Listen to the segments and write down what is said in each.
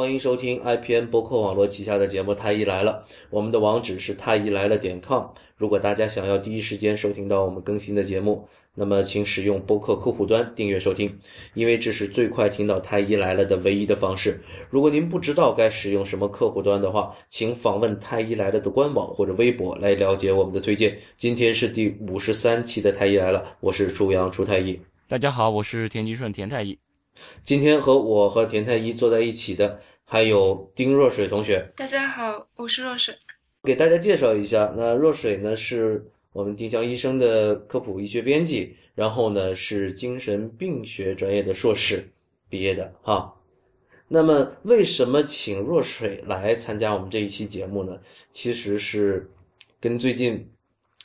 欢迎收听 IPN 博客网络旗下的节目《太医来了》，我们的网址是太医来了点 com。如果大家想要第一时间收听到我们更新的节目，那么请使用播客客户端订阅收听，因为这是最快听到太医来了的唯一的方式。如果您不知道该使用什么客户端的话，请访问太医来了的官网或者微博来了解我们的推荐。今天是第五十三期的太医来了，我是朱阳朱太医。大家好，我是田吉顺田太医。今天和我和田太医坐在一起的还有丁若水同学。大家好，我是若水。给大家介绍一下，那若水呢是我们丁香医生的科普医学编辑，然后呢是精神病学专业的硕士毕业的哈。那么为什么请若水来参加我们这一期节目呢？其实是跟最近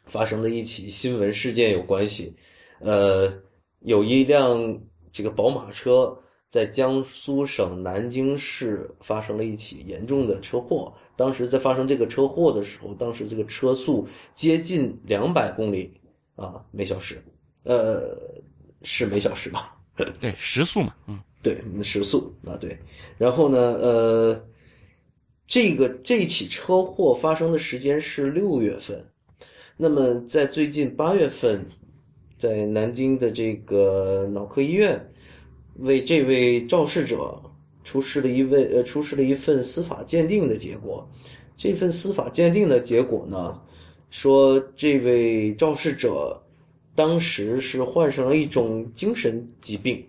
发生的一起新闻事件有关系。呃，有一辆。这个宝马车在江苏省南京市发生了一起严重的车祸。当时在发生这个车祸的时候，当时这个车速接近两百公里啊每小时，呃，是每小时吧？对，时速嘛，嗯，对，时速啊，对。然后呢，呃，这个这起车祸发生的时间是六月份，那么在最近八月份。在南京的这个脑科医院，为这位肇事者出示了一位呃出示了一份司法鉴定的结果。这份司法鉴定的结果呢，说这位肇事者当时是患上了一种精神疾病。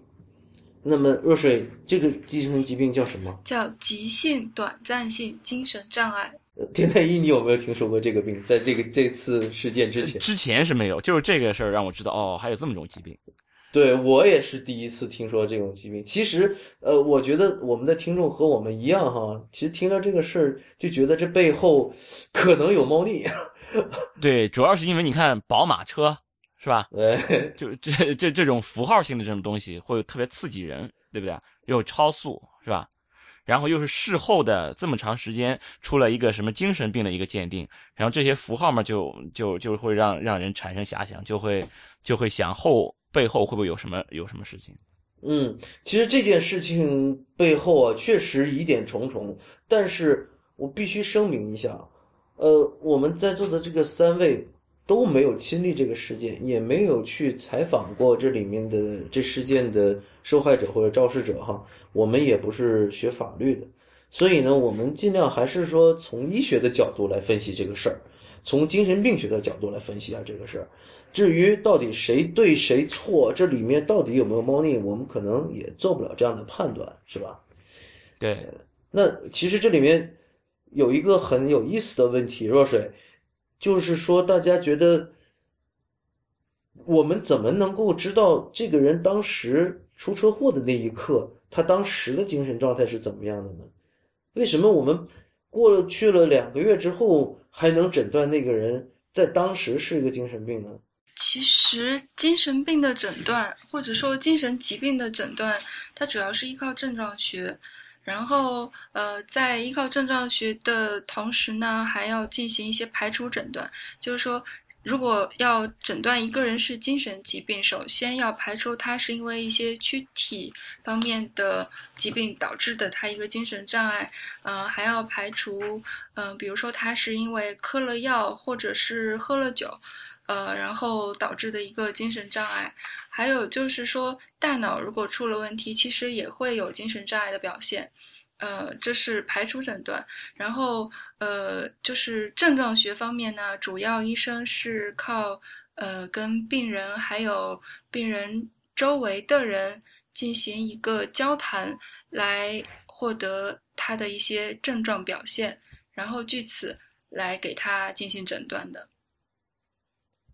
那么，若水，这个精神疾病叫什么？叫急性短暂性精神障碍。田太医，你有没有听说过这个病？在这个这次事件之前，之前是没有，就是这个事儿让我知道哦，还有这么种疾病。对我也是第一次听说这种疾病。其实，呃，我觉得我们的听众和我们一样哈，其实听到这个事儿就觉得这背后可能有猫腻。对，主要是因为你看宝马车是吧？对，就这这这种符号性的这种东西会特别刺激人，对不对？又超速是吧？然后又是事后的这么长时间出了一个什么精神病的一个鉴定，然后这些符号嘛就就就会让让人产生遐想，就会就会想后背后会不会有什么有什么事情？嗯，其实这件事情背后啊确实疑点重重，但是我必须声明一下，呃，我们在座的这个三位。都没有亲历这个事件，也没有去采访过这里面的这事件的受害者或者肇事者哈。我们也不是学法律的，所以呢，我们尽量还是说从医学的角度来分析这个事儿，从精神病学的角度来分析一下这个事儿。至于到底谁对谁错，这里面到底有没有猫腻，我们可能也做不了这样的判断，是吧？对。那其实这里面有一个很有意思的问题，若水。就是说，大家觉得我们怎么能够知道这个人当时出车祸的那一刻，他当时的精神状态是怎么样的呢？为什么我们过了去了两个月之后，还能诊断那个人在当时是一个精神病呢？其实，精神病的诊断，或者说精神疾病的诊断，它主要是依靠症状学。然后，呃，在依靠症状学的同时呢，还要进行一些排除诊断。就是说，如果要诊断一个人是精神疾病，首先要排除他是因为一些躯体方面的疾病导致的他一个精神障碍，嗯，还要排除，嗯，比如说他是因为嗑了药或者是喝了酒。呃，然后导致的一个精神障碍，还有就是说，大脑如果出了问题，其实也会有精神障碍的表现。呃，这是排除诊断。然后，呃，就是症状学方面呢，主要医生是靠呃跟病人还有病人周围的人进行一个交谈，来获得他的一些症状表现，然后据此来给他进行诊断的。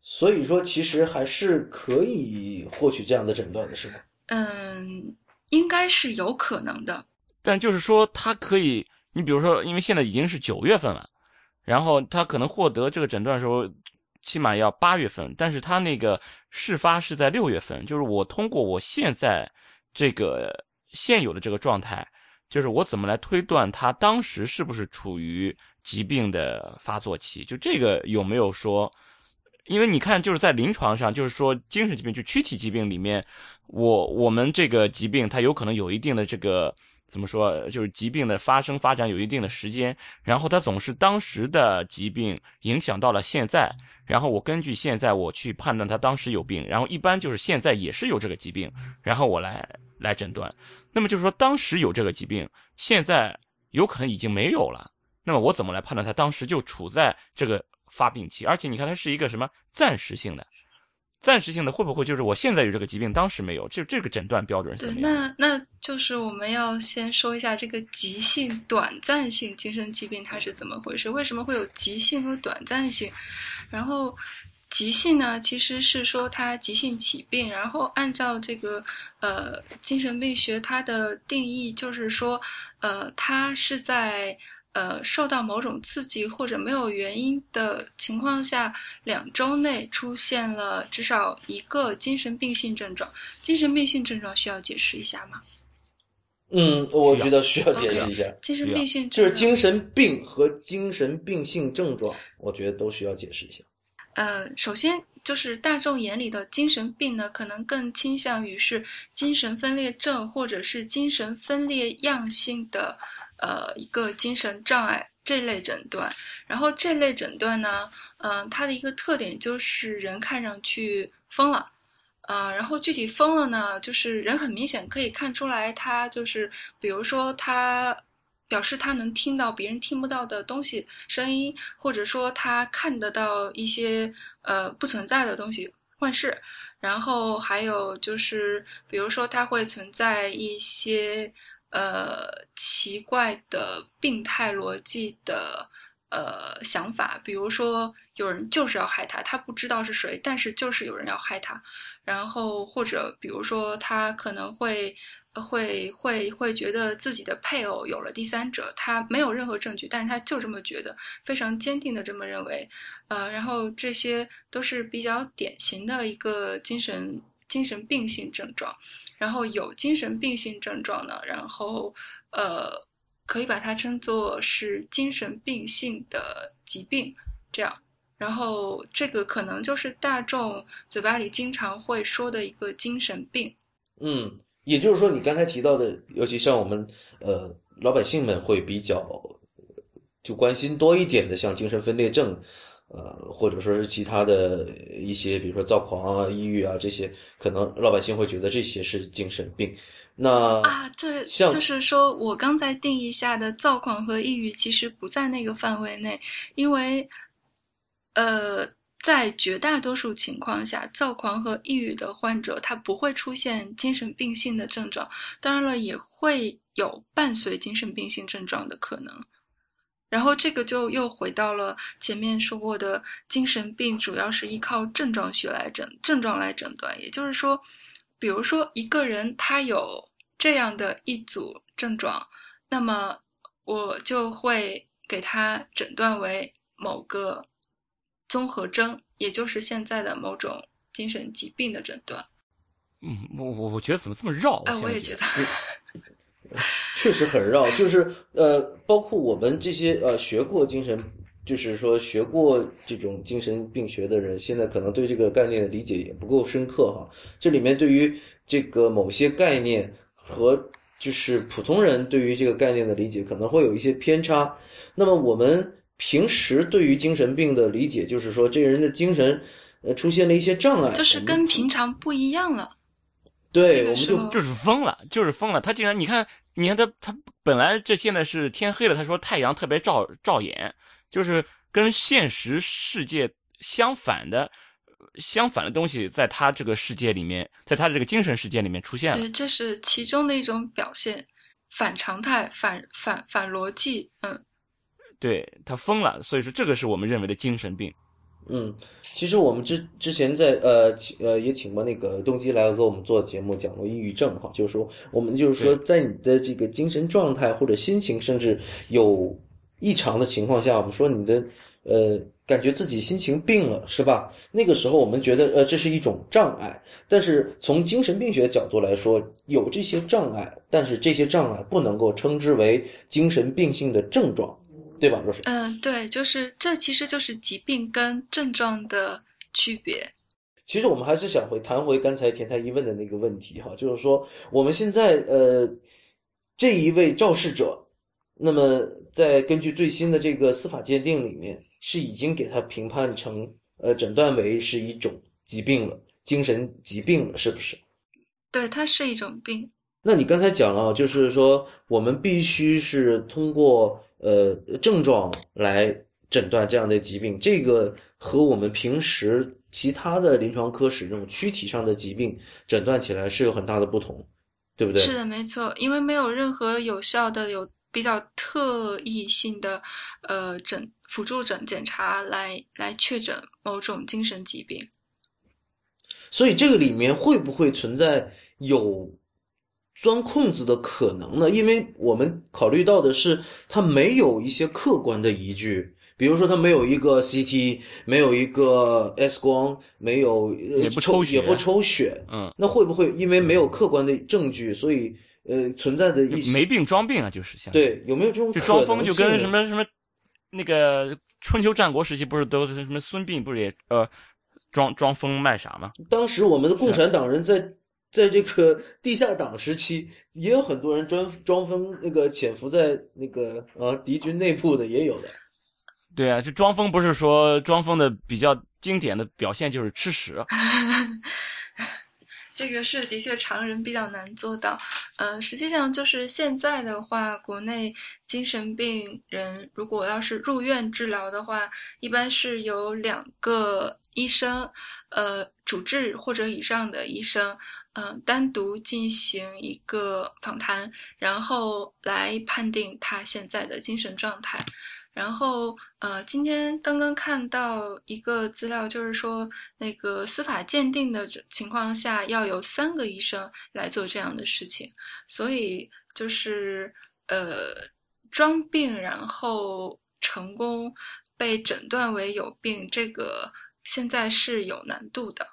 所以说，其实还是可以获取这样的诊断的，是吗？嗯，应该是有可能的。但就是说，他可以，你比如说，因为现在已经是九月份了，然后他可能获得这个诊断的时候，起码要八月份。但是他那个事发是在六月份，就是我通过我现在这个现有的这个状态，就是我怎么来推断他当时是不是处于疾病的发作期？就这个有没有说？因为你看，就是在临床上，就是说精神疾病，就躯体疾病里面，我我们这个疾病它有可能有一定的这个怎么说，就是疾病的发生发展有一定的时间，然后它总是当时的疾病影响到了现在，然后我根据现在我去判断他当时有病，然后一般就是现在也是有这个疾病，然后我来来诊断。那么就是说当时有这个疾病，现在有可能已经没有了，那么我怎么来判断他当时就处在这个发病期？而且你看它是一个什么暂时性的？暂时性的会不会就是我现在有这个疾病，当时没有？就这个诊断标准是对怎，么样？那那就是我们要先说一下这个急性、短暂性精神疾病它是怎么回事？为什么会有急性和短暂性？然后急性呢，其实是说它急性起病，然后按照这个呃精神病学它的定义，就是说呃它是在。呃，受到某种刺激或者没有原因的情况下，两周内出现了至少一个精神病性症状。精神病性症状需要解释一下吗？嗯，我觉得需要解释一下，精神病性就是精神病和精神病性症状，我觉得都需要解释一下。呃，首先就是大众眼里的精神病呢，可能更倾向于是精神分裂症或者是精神分裂样性的呃一个精神障碍这类诊断。然后这类诊断呢，嗯、它的一个特点就是人看上去疯了。呃，然后具体疯了呢，就是人很明显可以看出来，他就是比如说他表示他能听到别人听不到的东西声音，或者说他看得到一些呃不存在的东西幻视，然后还有就是比如说他会存在一些呃奇怪的病态逻辑的。呃，想法，比如说有人就是要害他，他不知道是谁，但是就是有人要害他，然后或者比如说他可能会会会会觉得自己的配偶有了第三者，他没有任何证据，但是他就这么觉得，非常坚定的这么认为，呃，然后这些都是比较典型的一个精神精神病性症状，然后有精神病性症状呢，然后呃。可以把它称作是精神病性的疾病，这样。然后这个可能就是大众嘴巴里经常会说的一个精神病。嗯，也就是说，你刚才提到的，尤其像我们呃老百姓们会比较就关心多一点的，像精神分裂症，呃，或者说是其他的一些，比如说躁狂啊、抑郁啊这些，可能老百姓会觉得这些是精神病。那啊，这像就是说我刚才定义下的躁狂和抑郁其实不在那个范围内，因为，呃，在绝大多数情况下，躁狂和抑郁的患者他不会出现精神病性的症状，当然了，也会有伴随精神病性症状的可能。然后这个就又回到了前面说过的，精神病主要是依靠症状学来诊症状来诊断，也就是说，比如说一个人他有这样的一组症状，那么我就会给他诊断为某个综合征，也就是现在的某种精神疾病的诊断。嗯，我我我觉得怎么这么绕？哎，我也觉得，确实很绕，就是呃，包括我们这些呃学过精神，就是说学过这种精神病学的人，现在可能对这个概念的理解也不够深刻哈。这里面对于这个某些概念和就是普通人对于这个概念的理解可能会有一些偏差。那么我们平时对于精神病的理解，就是说这个人的精神呃出现了一些障碍，就是跟平常不一样了。对，我们就就是疯了，就是疯了。他竟然，你看，你看他，他本来这现在是天黑了，他说太阳特别照照眼，就是跟现实世界相反的，相反的东西，在他这个世界里面，在他这个精神世界里面出现了。对，这是其中的一种表现，反常态、反反反逻辑。嗯，对他疯了，所以说这个是我们认为的精神病。嗯，其实我们之之前在呃请呃也请过那个东基来给我们做节目，讲过抑郁症哈，就是说我们就是说在你的这个精神状态或者心情甚至有异常的情况下，我们说你的呃感觉自己心情病了是吧？那个时候我们觉得呃这是一种障碍，但是从精神病学角度来说，有这些障碍，但是这些障碍不能够称之为精神病性的症状，对吧，若水？嗯，对，就是这其实就是疾病跟症状的区别。其实我们还是想回谈回刚才田太医问的那个问题哈，就是说我们现在呃这一位肇事者，那么在根据最新的这个司法鉴定里面，是已经给他评判成呃诊断为是一种疾病了，精神疾病了，是不是？对，它是一种病。那你刚才讲了，就是说我们必须是通过呃症状来诊断这样的疾病，这个和我们平时其他的临床科使用躯体上的疾病诊断起来是有很大的不同，对不对？是的，没错，因为没有任何有效的、有比较特异性的呃诊辅助诊检查来来确诊某种精神疾病。所以这个里面会不会存在有钻空子的可能呢？因为我们考虑到的是，它没有一些客观的依据，比如说它没有一个 CT，没有一个 X 光，没有也不抽抽血。也不抽血，嗯，那会不会因为没有客观的证据，所以呃存在的一些没病装病啊，就是像对有没有这种就可装疯就能性？呢跟什么什么那个春秋战国时期不是都是什么孙膑不是也呃装装疯卖傻吗？当时我们的共产党人在在这个地下党时期，也有很多人装装疯，那个潜伏在那个呃敌军内部的也有的。对啊，就装疯不是说装疯的比较经典的表现就是吃屎，这个是的确常人比较难做到。呃，实际上就是现在的话，国内精神病人如果要是入院治疗的话，一般是由两个医生，呃，主治或者以上的医生，呃，单独进行一个访谈，然后来判定他现在的精神状态。然后，呃，今天刚刚看到一个资料，就是说，那个司法鉴定的情况下，要有三个医生来做这样的事情，所以就是呃，装病然后成功被诊断为有病，这个现在是有难度的。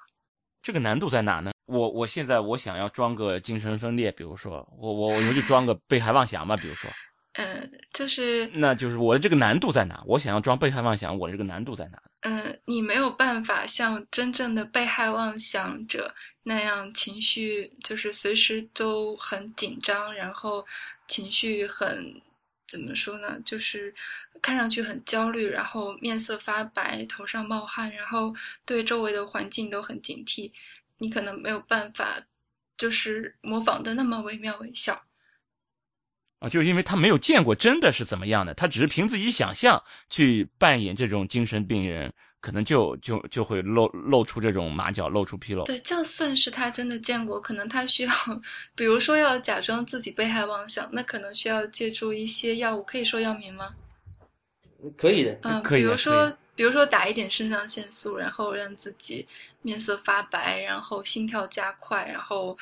这个难度在哪呢？我我现在我想要装个精神分裂，比如说我我我就装个被害妄想嘛，比如说，嗯，就是那就是我的这个难度在哪？我想要装被害妄想，我的这个难度在哪？嗯，你没有办法像真正的被害妄想者那样情绪，就是随时都很紧张，然后情绪很怎么说呢？就是看上去很焦虑，然后面色发白，头上冒汗，然后对周围的环境都很警惕。你可能没有办法，就是模仿的那么惟妙惟肖。啊，就是因为他没有见过真的是怎么样的，他只是凭自己想象去扮演这种精神病人，可能就就就会露露出这种马脚，露出纰漏。对，就算是他真的见过，可能他需要，比如说要假装自己被害妄想，那可能需要借助一些药物，可以说药名吗？可以的，嗯，可以的比如说以，比如说打一点肾上腺素，然后让自己面色发白，然后心跳加快，然后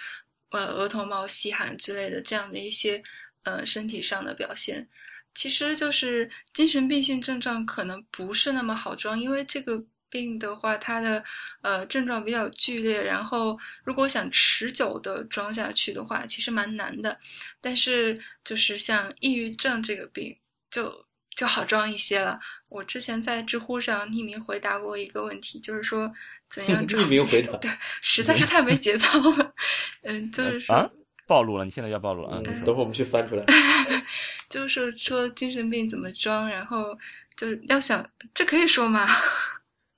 呃额头冒细汗之类的这样的一些呃身体上的表现，其实就是精神病性症状可能不是那么好装，因为这个病的话，它的呃症状比较剧烈，然后如果想持久的装下去的话，其实蛮难的。但是就是像抑郁症这个病，就就好装一些了。我之前在知乎上匿名回答过一个问题，就是说怎样装 匿名回答 对，实在是太没节操了。嗯，就是说，啊，暴露了，你现在要暴露了啊！嗯，等会儿我们去翻出来。就是说精神病怎么装，然后就是要想，这可以说吗？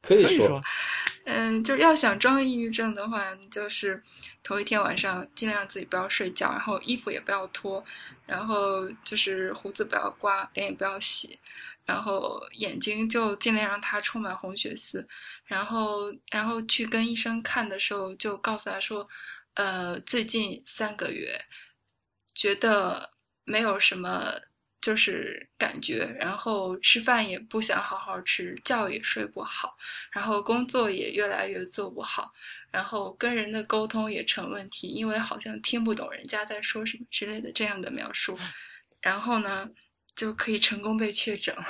可以说可以说，嗯，就是要想装抑郁症的话，就是头一天晚上尽量自己不要睡觉，然后衣服也不要脱，然后就是胡子不要刮，脸也不要洗，然后眼睛就尽量让它充满红血丝，然后然后去跟医生看的时候就告诉他说，呃，最近三个月觉得没有什么就是感觉，然后吃饭也不想好好吃，觉也睡不好，然后工作也越来越做不好，然后跟人的沟通也成问题，因为好像听不懂人家在说什么之类的这样的描述，然后呢就可以成功被确诊了。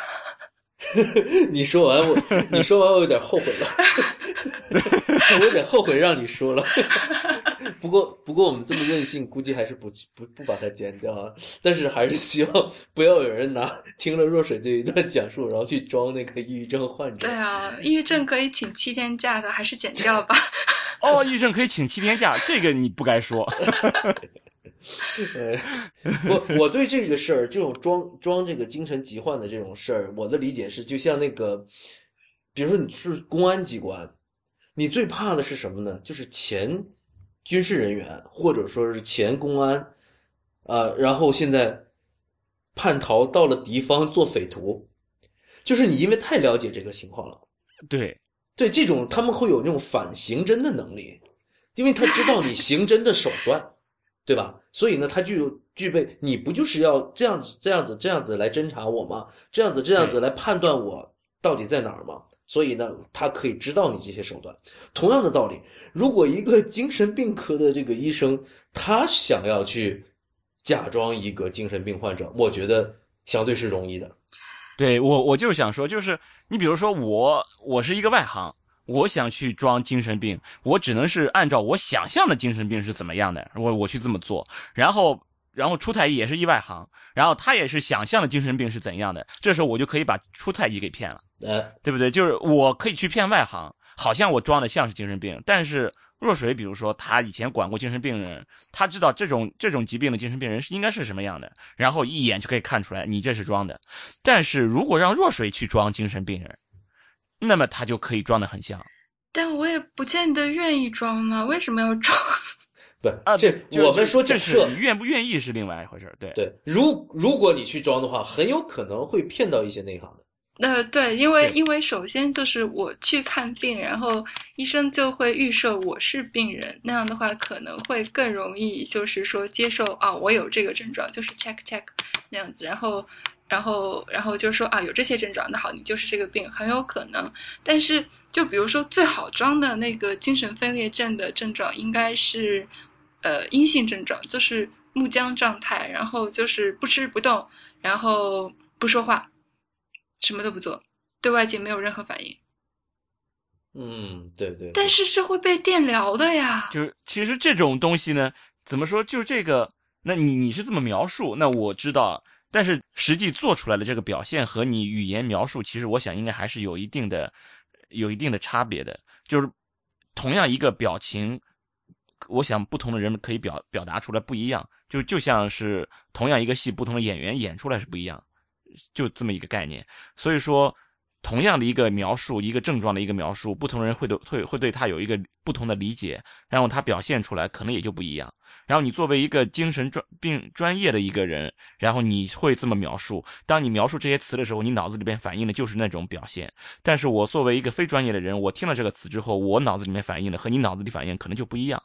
你说完我，你说完我有点后悔了，我有点后悔让你说了。不过，不过我们这么任性，估计还是不不不把它剪掉啊。但是还是希望不要有人拿 听了若水这一段讲述，然后去装那个抑郁症患者对。啊，抑郁症可以请七天假的，还是剪掉吧。哦，抑郁症可以请七天假，这个你不该说。呃，我我对这个事儿，这种装装这个精神疾患的这种事儿，我的理解是，就像那个，比如说你是公安机关，你最怕的是什么呢？就是前军事人员或者说是前公安，呃，然后现在叛逃到了敌方做匪徒，就是你因为太了解这个情况了，对对这种他们会有那种反刑侦的能力，因为他知道你刑侦的手段。对吧？所以呢，他就具备，你不就是要这样子、这样子、这样子来侦查我吗？这样子、这样子来判断我到底在哪儿吗？所以呢，他可以知道你这些手段。同样的道理，如果一个精神病科的这个医生，他想要去假装一个精神病患者，我觉得相对是容易的。对我，我就是想说，就是你比如说我，我是一个外行。我想去装精神病，我只能是按照我想象的精神病是怎么样的，我我去这么做。然后，然后出太医也是意外行，然后他也是想象的精神病是怎样的，这时候我就可以把出太医给骗了，呃，对不对？就是我可以去骗外行，好像我装的像是精神病，但是若水，比如说他以前管过精神病人，他知道这种这种疾病的精神病人是应该是什么样的，然后一眼就可以看出来你这是装的。但是如果让若水去装精神病人，那么他就可以装的很像，但我也不见得愿意装嘛。为什么要装？不，这我们说这设你愿不愿意是另外一回事对对，如如果你去装的话，很有可能会骗到一些内行的。呃，对，因为因为首先就是我去看病，然后医生就会预设我是病人，那样的话可能会更容易，就是说接受啊，我有这个症状，就是 check check 那样子，然后。然后，然后就说啊，有这些症状，那好，你就是这个病，很有可能。但是，就比如说最好装的那个精神分裂症的症状，应该是，呃，阴性症状，就是木僵状态，然后就是不吃不动，然后不说话，什么都不做，对外界没有任何反应。嗯，对对。但是是会被电疗的呀。就是其实这种东西呢，怎么说？就是这个，那你你是这么描述，那我知道。但是实际做出来的这个表现和你语言描述，其实我想应该还是有一定的、有一定的差别的。就是同样一个表情，我想不同的人可以表表达出来不一样。就就像是同样一个戏，不同的演员演出来是不一样，就这么一个概念。所以说，同样的一个描述，一个症状的一个描述，不同人会对会会对他有一个不同的理解，然后他表现出来可能也就不一样。然后你作为一个精神专病专业的一个人，然后你会这么描述。当你描述这些词的时候，你脑子里边反映的就是那种表现。但是我作为一个非专业的人，我听了这个词之后，我脑子里面反映的和你脑子里反应可能就不一样。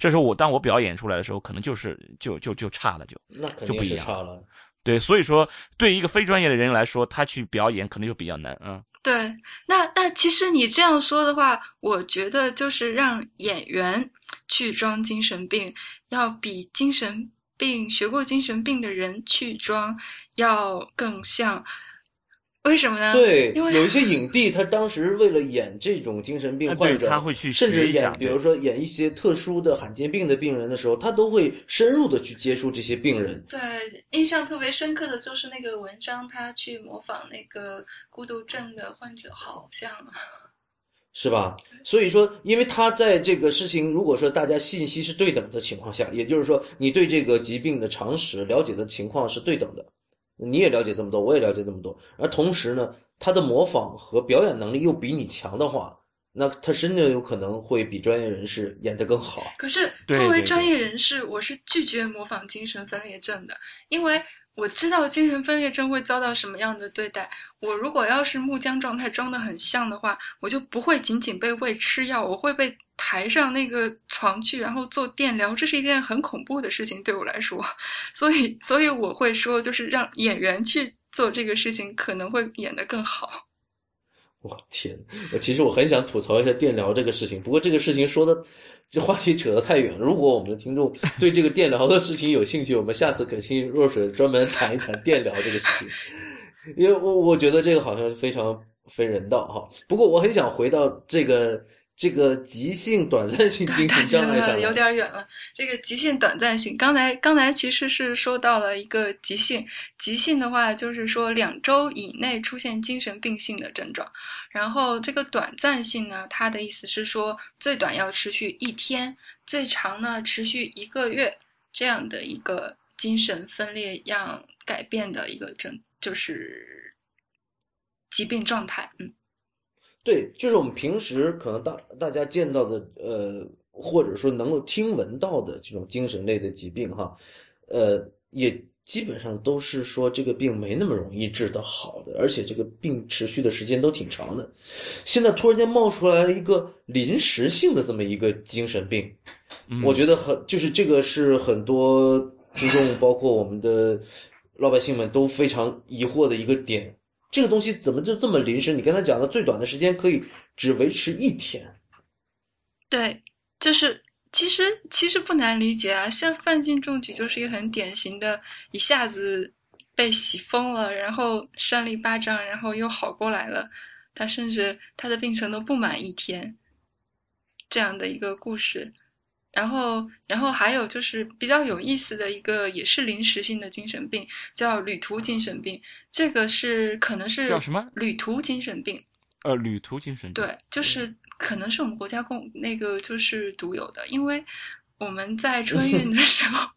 这时候我当我表演出来的时候，可能就是就就就差了，就那肯定是差了。对，所以说对一个非专业的人来说，他去表演可能就比较难嗯。对，那那其实你这样说的话，我觉得就是让演员去装精神病，要比精神病学过精神病的人去装要更像。为什么呢？对，因为有一些影帝，他当时为了演这种精神病患者，他会去甚至演，比如说演一些特殊的罕见病的病人的时候，他都会深入的去接触这些病人。对，印象特别深刻的就是那个文章，他去模仿那个孤独症的患者，好像，是吧？所以说，因为他在这个事情，如果说大家信息是对等的情况下，也就是说，你对这个疾病的常识了解的情况是对等的。你也了解这么多，我也了解这么多，而同时呢，他的模仿和表演能力又比你强的话，那他真的有可能会比专业人士演得更好。可是作为专业人士，我是拒绝模仿精神分裂症的，因为我知道精神分裂症会遭到什么样的对待。我如果要是木僵状态装得很像的话，我就不会仅仅被喂吃药，我会被。抬上那个床去，然后做电疗，这是一件很恐怖的事情，对我来说，所以，所以我会说，就是让演员去做这个事情，可能会演得更好。我天，我其实我很想吐槽一下电疗这个事情，不过这个事情说的这话题扯得太远了。如果我们的听众对这个电疗的事情有兴趣，我们下次可请若水专门谈一谈电疗这个事情，因为我我觉得这个好像非常非人道哈。不过我很想回到这个。这个急性短暂性 精神障碍上有点远了。这个急性短暂性，刚才刚才其实是说到了一个急性，急性的话就是说两周以内出现精神病性的症状。然后这个短暂性呢，它的意思是说最短要持续一天，最长呢持续一个月。这样的一个精神分裂样改变的一个症，就是疾病状态。嗯，对，就是我们平时可能大大家见到的，呃，或者说能够听闻到的这种精神类的疾病，哈，呃，也基本上都是说这个病没那么容易治得好的，而且这个病持续的时间都挺长的。现在突然间冒出来了一个临时性的这么一个精神病，我觉得很就是这个是很多听众，包括我们的老百姓们都非常疑惑的一个点。这个东西怎么就这么临时？你刚才讲的最短的时间可以只维持一天。对，就是其实其实不难理解啊，像范进中举就是一个很典型的，一下子被洗疯了，然后扇了一巴掌，然后又好过来了。他甚至他的病程都不满一天，这样的一个故事。然后，然后还有就是比较有意思的一个，也是临时性的精神病，叫旅途精神病。这个是可能是叫什么？旅途精神病。呃，旅途精神病。对，就是可能是我们国家共那个就是独有的，因为我们在春运的时候，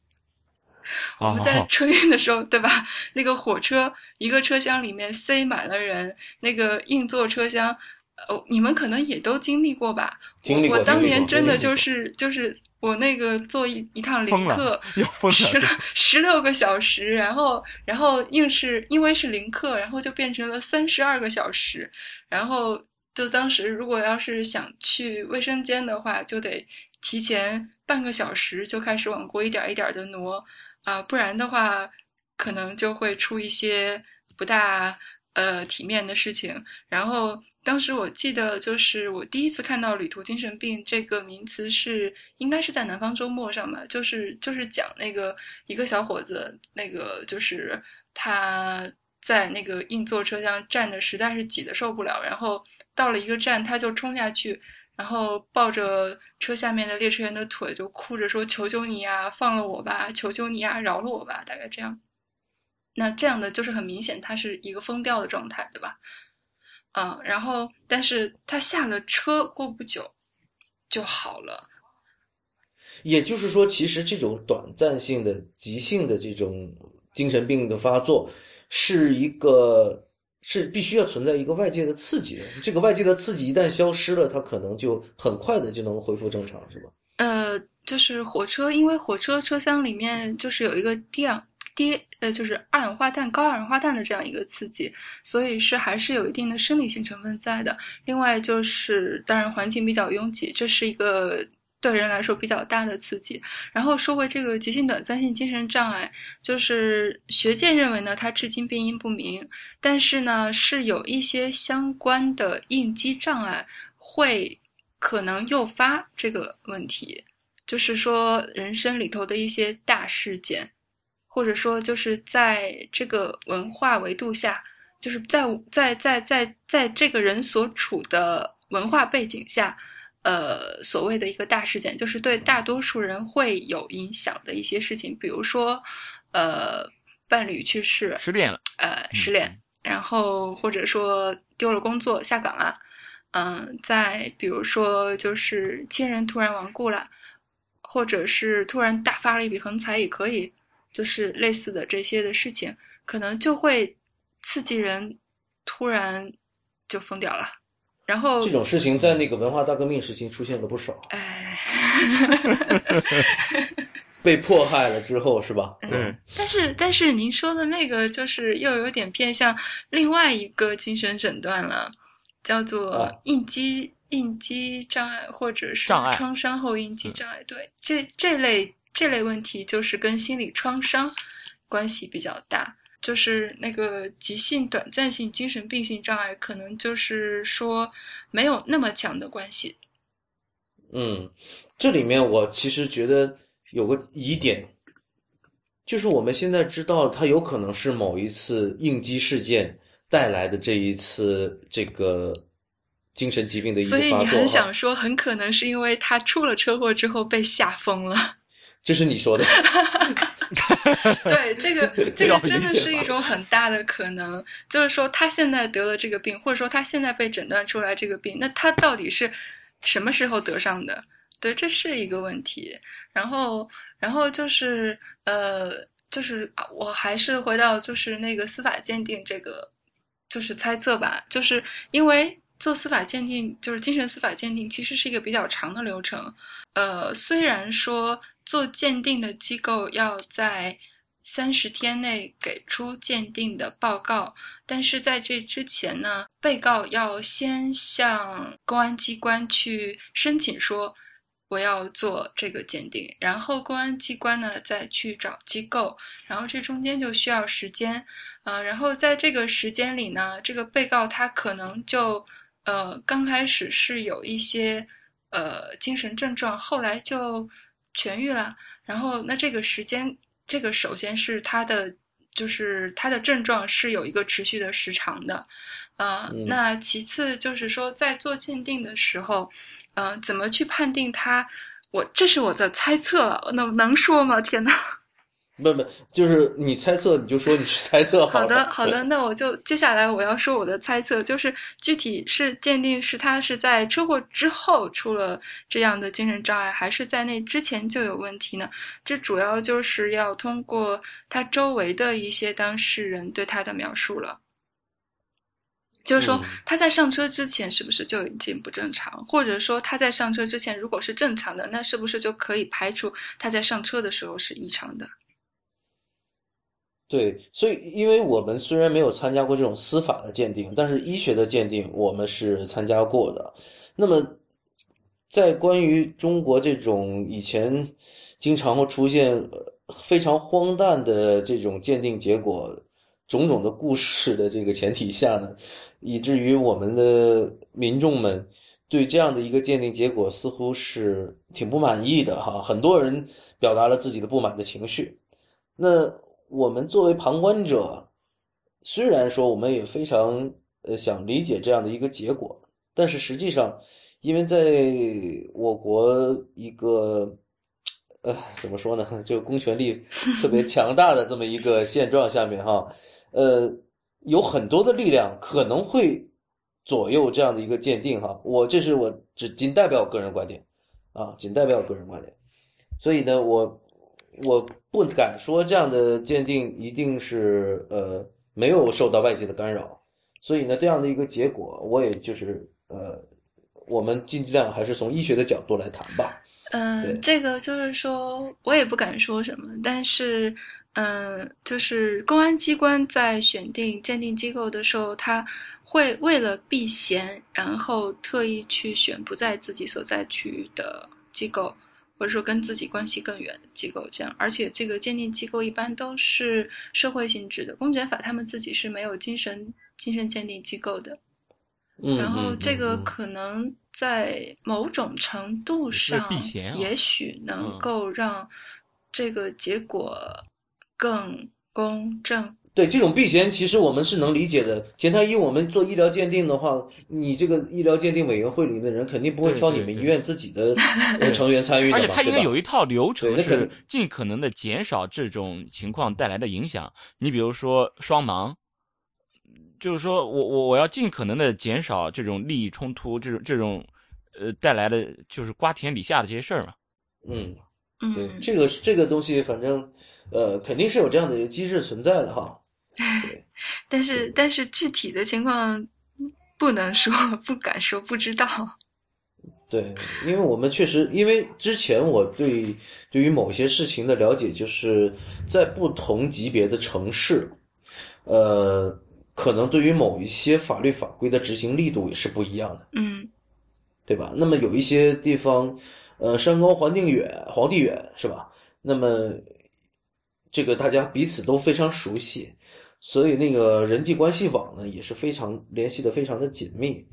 我们在春运的时候，对吧？那个火车一个车厢里面塞满了人，那个硬座车厢。哦，你们可能也都经历过吧？经历过。我当年真的就是就是我那个坐一一趟零客，十十六个小时，然后然后硬是因为是零客，然后就变成了三十二个小时，然后就当时如果要是想去卫生间的话，就得提前半个小时就开始往过一点一点的挪啊，不然的话可能就会出一些不大呃体面的事情，然后。当时我记得，就是我第一次看到“旅途精神病”这个名词是，应该是在《南方周末》上吧，就是就是讲那个一个小伙子，那个就是他在那个硬座车厢站的实在是挤得受不了，然后到了一个站，他就冲下去，然后抱着车下面的列车员的腿，就哭着说：“求求你呀，放了我吧！求求你呀，饶了我吧！”大概这样。那这样的就是很明显，他是一个疯掉的状态，对吧？嗯，然后，但是他下了车过不久就好了。也就是说，其实这种短暂性的、急性的这种精神病的发作，是一个是必须要存在一个外界的刺激的。这个外界的刺激一旦消失了，它可能就很快的就能恢复正常，是吧？呃，就是火车，因为火车车厢里面就是有一个电。低呃，就是二氧化碳、高二氧化碳的这样一个刺激，所以是还是有一定的生理性成分在的。另外就是，当然环境比较拥挤，这是一个对人来说比较大的刺激。然后说回这个急性短暂性精神障碍，就是学界认为呢，它至今病因不明，但是呢，是有一些相关的应激障碍会可能诱发这个问题，就是说人生里头的一些大事件。或者说，就是在这个文化维度下，就是在在在在在这个人所处的文化背景下，呃，所谓的一个大事件，就是对大多数人会有影响的一些事情，比如说，呃，伴侣去世，失恋了，呃，失恋，然后或者说丢了工作，下岗了，嗯，再比如说就是亲人突然亡故了，或者是突然大发了一笔横财，也可以。就是类似的这些的事情，可能就会刺激人，突然就疯掉了。然后这种事情在那个文化大革命时期出现了不少。哎，被迫害了之后是吧？嗯。但是但是您说的那个就是又有点偏向另外一个精神诊断了，叫做应激应激障碍或者是创伤后应激障碍。对，这这类。这类问题就是跟心理创伤关系比较大，就是那个急性短暂性精神病性障碍，可能就是说没有那么强的关系。嗯，这里面我其实觉得有个疑点，就是我们现在知道它有可能是某一次应激事件带来的这一次这个精神疾病的一个所以你很想说，很可能是因为他出了车祸之后被吓疯了。这是你说的，对这个 这个真的是一种很大的可能，就是说他现在得了这个病，或者说他现在被诊断出来这个病，那他到底是什么时候得上的？对，这是一个问题。然后，然后就是呃，就是啊我还是回到就是那个司法鉴定这个，就是猜测吧，就是因为做司法鉴定，就是精神司法鉴定，其实是一个比较长的流程。呃，虽然说做鉴定的机构要在三十天内给出鉴定的报告，但是在这之前呢，被告要先向公安机关去申请说我要做这个鉴定，然后公安机关呢再去找机构，然后这中间就需要时间，呃，然后在这个时间里呢，这个被告他可能就呃刚开始是有一些呃精神症状，后来就痊愈了，然后那这个时间。这个首先是他的，就是他的症状是有一个持续的时长的，呃，那其次就是说在做鉴定的时候，嗯，怎么去判定他？我这是我的猜测，能能说吗？天呐！不不，就是你猜测，你就说你是猜测好的，好的，那我就接下来我要说我的猜测，就是具体是鉴定是他是在车祸之后出了这样的精神障碍，还是在那之前就有问题呢？这主要就是要通过他周围的一些当事人对他的描述了，就是说他在上车之前是不是就已经不正常，或者说他在上车之前如果是正常的，那是不是就可以排除他在上车的时候是异常的？对，所以因为我们虽然没有参加过这种司法的鉴定，但是医学的鉴定我们是参加过的。那么，在关于中国这种以前经常会出现非常荒诞的这种鉴定结果、种种的故事的这个前提下呢，以至于我们的民众们对这样的一个鉴定结果似乎是挺不满意的哈。很多人表达了自己的不满的情绪。那。我们作为旁观者，虽然说我们也非常呃想理解这样的一个结果，但是实际上，因为在我国一个呃怎么说呢，就公权力 特别强大的这么一个现状下面哈，呃，有很多的力量可能会左右这样的一个鉴定哈。我这是我只仅代表我个人观点啊，仅代表我个人观点，所以呢，我。我不敢说这样的鉴定一定是呃没有受到外界的干扰，所以呢，这样的一个结果，我也就是呃，我们尽量还是从医学的角度来谈吧。嗯，这个就是说我也不敢说什么，但是嗯，就是公安机关在选定鉴定机构的时候，他会为了避嫌，然后特意去选不在自己所在区域的机构。或者说跟自己关系更远的机构，这样，而且这个鉴定机构一般都是社会性质的，公检法他们自己是没有精神精神鉴定机构的。嗯，然后这个可能在某种程度上，也许能够让这个结果更公正。对这种避嫌，其实我们是能理解的。田太医，我们做医疗鉴定的话，你这个医疗鉴定委员会里的人肯定不会挑你们医院自己的 成员参与的，而且他应该有一套流程，是尽可能的减少这种情况带来的影响。你比如说双盲，就是说我我我要尽可能的减少这种利益冲突，这种这种呃带来的就是瓜田李下的这些事儿嘛。嗯。对，这个这个东西，反正，呃，肯定是有这样的一个机制存在的哈。对，但是但是具体的情况不能说，不敢说，不知道。对，因为我们确实，因为之前我对对于某些事情的了解，就是在不同级别的城市，呃，可能对于某一些法律法规的执行力度也是不一样的。嗯，对吧？那么有一些地方。呃，山高皇帝远，皇帝远是吧？那么，这个大家彼此都非常熟悉，所以那个人际关系网呢也是非常联系的非常的紧密，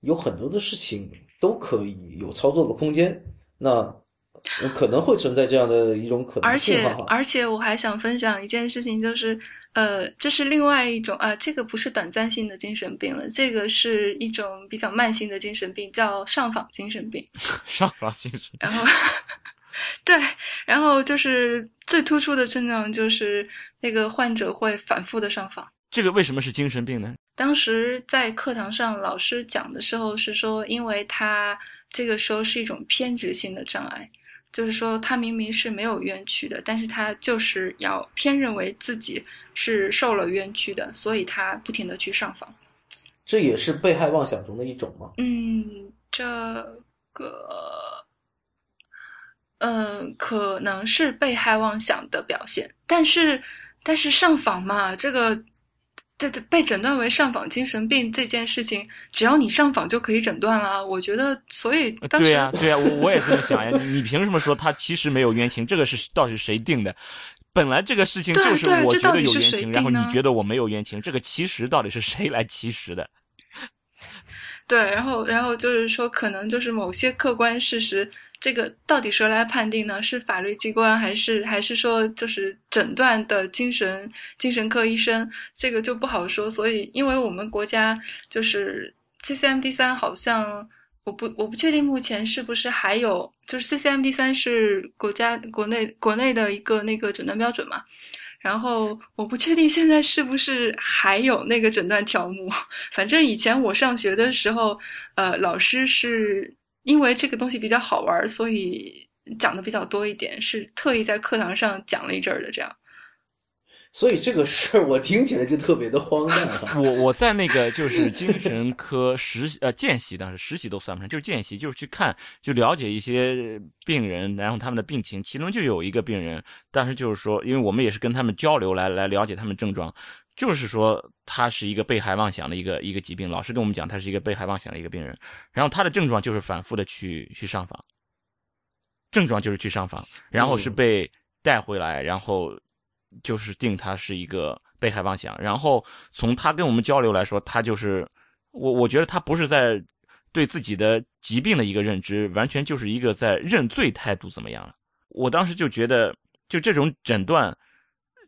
有很多的事情都可以有操作的空间。那可能会存在这样的一种可能性。而且，而且我还想分享一件事情，就是。呃，这是另外一种啊，这个不是短暂性的精神病了，这个是一种比较慢性的精神病，叫上访精神病。上访精神。然后，对，然后就是最突出的症状就是那个患者会反复的上访。这个为什么是精神病呢？当时在课堂上老师讲的时候是说，因为他这个时候是一种偏执性的障碍。就是说他明明是没有冤屈的，但是他就是要偏认为自己是受了冤屈的，所以他不停的去上访。这也是被害妄想中的一种吗？嗯，这个，嗯，可能是被害妄想的表现，但是，但是上访嘛，这个，这这被诊断为上访精神病这件事情，只要你上访就可以诊断了。我觉得，所以对呀、对呀、我我也这么想呀。你你凭什么说他其实没有冤情？这个是到底是谁定的？本来这个事情对就是对我觉得有冤情，然后你觉得我没有冤情，这个其实到底是谁来其实的？对，然后，然后就是说，可能就是某些客观事实，这个到底谁来判定呢？是法律机关，还是还是说就是诊断的精神精神科医生？这个就不好说。所以，因为我们国家就是 CCMD 三，好像我不我不确定目前是不是还有，就是 CCMD 三是国家国内国内的一个那个诊断标准嘛。然后我不确定现在是不是还有那个诊断条目。反正以前我上学的时候，呃，老师是因为这个东西比较好玩，所以讲的比较多一点，是特意在课堂上讲了一阵儿的这样。所以这个事儿我听起来就特别的荒诞哈。我我在那个就是精神科实习呃见习，当时实习都算不上，就是见习，就是去看就了解一些病人，然后他们的病情。其中就有一个病人，当时就是说，因为我们也是跟他们交流来来了解他们症状，就是说他是一个被害妄想的一个一个疾病。老师跟我们讲，他是一个被害妄想的一个病人，然后他的症状就是反复的去去上访，症状就是去上访，然后是被带回来，然后就是定他是一个被害妄想。然后从他跟我们交流来说，他就是我，我觉得他不是在对自己的疾病的一个认知，完全就是一个在认罪态度怎么样了。我当时就觉得，就这种诊断，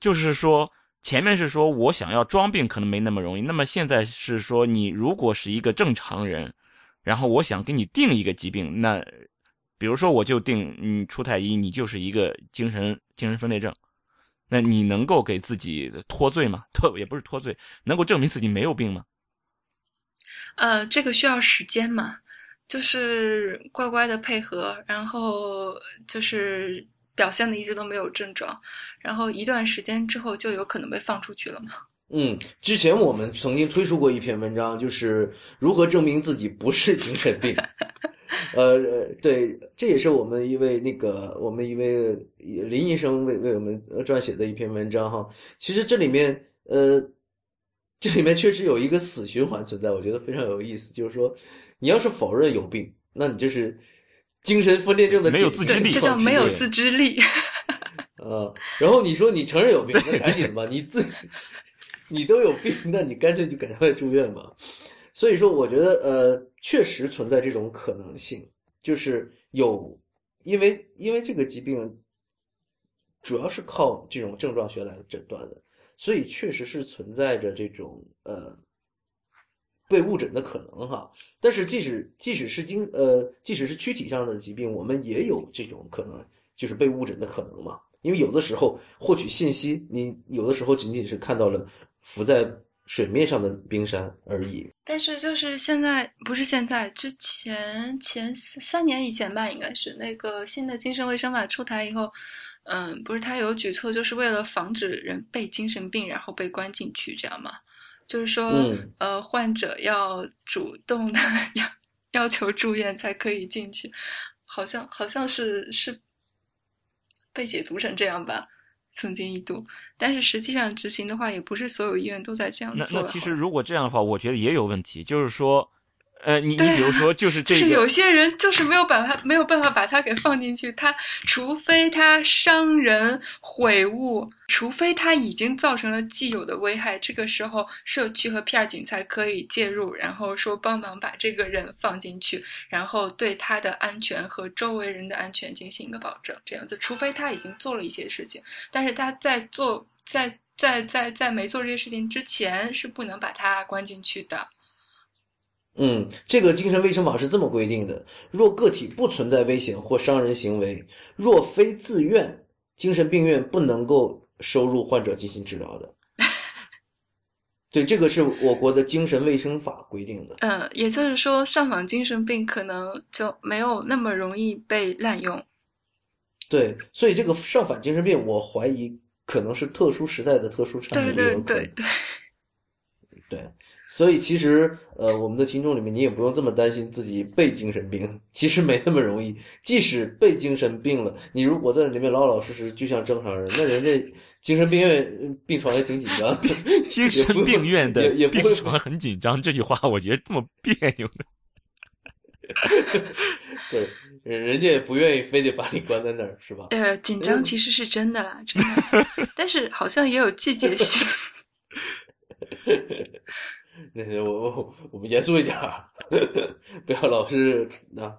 就是说前面是说我想要装病可能没那么容易，那么现在是说你如果是一个正常人，然后我想给你定一个疾病，那比如说我就定你出太医，你就是一个精神精神分裂症。那你能够给自己脱罪吗？脱也不是脱罪，能够证明自己没有病吗？呃，这个需要时间嘛，就是乖乖的配合，然后就是表现的一直都没有症状，然后一段时间之后就有可能被放出去了嘛。嗯，之前我们曾经推出过一篇文章，就是如何证明自己不是精神病。呃，对，这也是我们一位那个我们一位林医生为为我们撰写的一篇文章哈。其实这里面呃，这里面确实有一个死循环存在，我觉得非常有意思。就是说，你要是否认有病，那你就是精神分裂症的没有自知力这叫没有自知力。呃，然后你说你承认有病，那赶紧吧，你自 你都有病，那你干脆就赶快住院吧。所以说，我觉得呃，确实存在这种可能性，就是有，因为因为这个疾病主要是靠这种症状学来诊断的，所以确实是存在着这种呃被误诊的可能哈。但是即使即使是精呃即使是躯体上的疾病，我们也有这种可能，就是被误诊的可能嘛。因为有的时候获取信息，你有的时候仅仅是看到了浮在水面上的冰山而已。但是就是现在不是现在，之前前三年以前吧，应该是那个新的精神卫生法出台以后，嗯，不是他有举措，就是为了防止人被精神病然后被关进去，这样吗？就是说，嗯。呃，患者要主动的 要要求住院才可以进去，好像好像是是被解读成这样吧，曾经一度，但是实际上执行的话，也不是所有医院都在这样那做。那其实如果这样的话，我觉得也有问题，就是说，呃，你你比如说，就是这就是有，些人就是没有办法没有办法把他给放进去，他除非他伤人毁物，除非他已经造成了既有的危害，这个时候社区和片儿警才可以介入，然后说帮忙把这个人放进去，然后对他的安全和周围人的安全进行一个保证，这样子，除非他已经做了一些事情，但是他在做在在在在没做这些事情之前是不能把他关进去的。嗯，这个精神卫生法是这么规定的：若个体不存在危险或伤人行为，若非自愿，精神病院不能够收入患者进行治疗的。对，这个是我国的精神卫生法规定的。嗯，也就是说，上访精神病可能就没有那么容易被滥用。对，所以这个上访精神病，我怀疑可能是特殊时代的特殊产物，对对对对，对，所以其实呃，我们的听众里面，你也不用这么担心自己被精神病，其实没那么容易。即使被精神病了，你如果在里面老老实实，就像正常人，那人家精神病院病床也挺紧张，精神病院的也也不会病床很紧张，这句话我觉得这么别扭的。对，人家也不愿意非得把你关在那儿，是吧？呃，紧张其实是真的啦，真的，但是好像也有季节性。那些我我我们严肃一点儿，不要老是啊。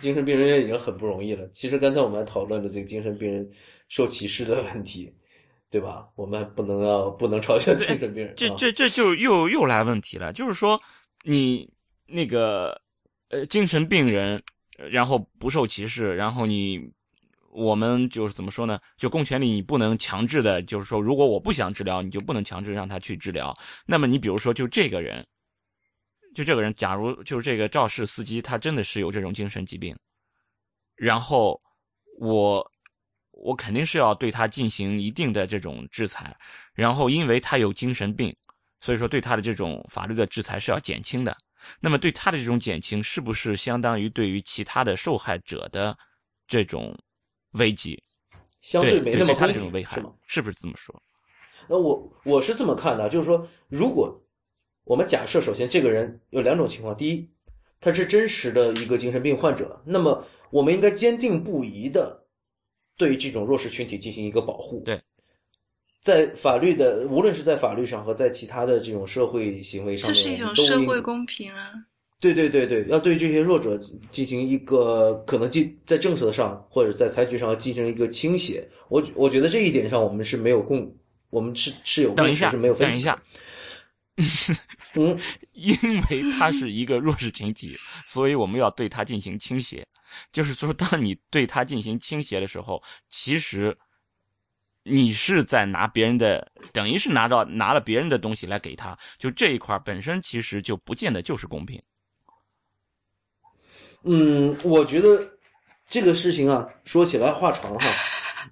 精神病人院已经很不容易了。其实刚才我们还讨论了这个精神病人受歧视的问题，对吧？我们还不能要不能嘲笑精神病人。啊这这这就又又来问题了，就是说你那个呃精神病人，呃然后不受歧视，然后你我们就是怎么说呢？就公权力你不能强制的，就是说如果我不想治疗，你就不能强制让他去治疗。那么你比如说就这个人，就这个人，假如就是这个肇事司机，他真的是有这种精神疾病，然后我我肯定是要对他进行一定的这种制裁，然后因为他有精神病，所以说对他的这种法律的制裁是要减轻的。那么对他的这种减轻，是不是相当于对于其他的受害者的这种危机？相对没那么对他的，这种危害是吗？，是不是这么说？那我我是这么看的，就是说，如果我们假设，首先这个人有两种情况：第一，他是真实的一个精神病患者，那么我们应该坚定不移的对这种弱势群体进行一个保护。对，在法律的，无论是在法律上和在其他的这种社会行为上面，这是一种社会公平啊。对对对对，要对这些弱者进行一个可能进在政策上或者在采取上进行一个倾斜。我我觉得这一点上我们是没有共，我们是是有共识是没有分歧。等一下，嗯，因为他是一个弱势群体，所以我们要对他进行倾斜。就是说，当你对他进行倾斜的时候，其实你是在拿别人的，等于是拿到拿了别人的东西来给他。就这一块本身其实就不见得就是公平。嗯，我觉得这个事情啊，说起来话长哈。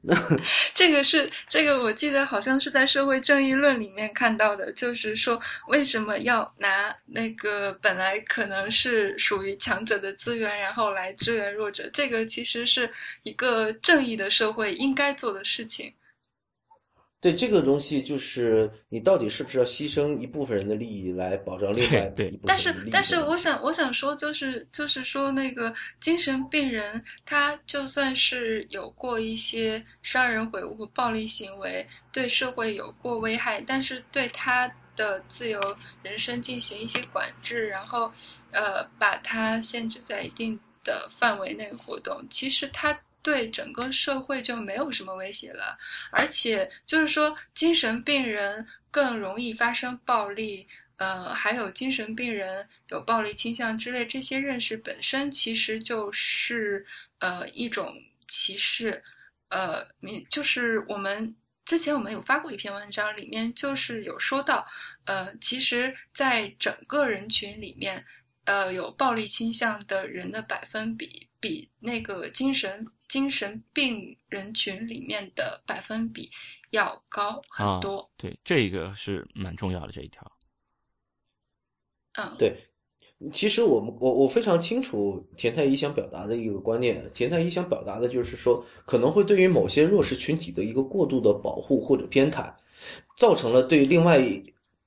这个是这个，我记得好像是在《社会正义论》里面看到的，就是说为什么要拿那个本来可能是属于强者的资源，然后来支援弱者？这个其实是一个正义的社会应该做的事情。对这个东西，就是你到底是不是要牺牲一部分人的利益来保障另外对一部分但是人的利益？但是我想我想说，就是就是说，那个精神病人，他就算是有过一些杀人毁物、暴力行为，对社会有过危害，但是对他的自由人生进行一些管制，然后呃把他限制在一定的范围内活动，其实他。对整个社会就没有什么威胁了，而且就是说，精神病人更容易发生暴力，呃，还有精神病人有暴力倾向之类，这些认识本身其实就是呃一种歧视，呃，你就是我们之前我们有发过一篇文章，里面就是有说到，呃，其实，在整个人群里面，呃，有暴力倾向的人的百分比比那个精神精神病人群里面的百分比要高很多。对，这个是蛮重要的这一条。嗯，对，其实我们我我非常清楚田太医想表达的一个观念，田太医想表达的就是说，可能会对于某些弱势群体的一个过度的保护或者偏袒，造成了对另外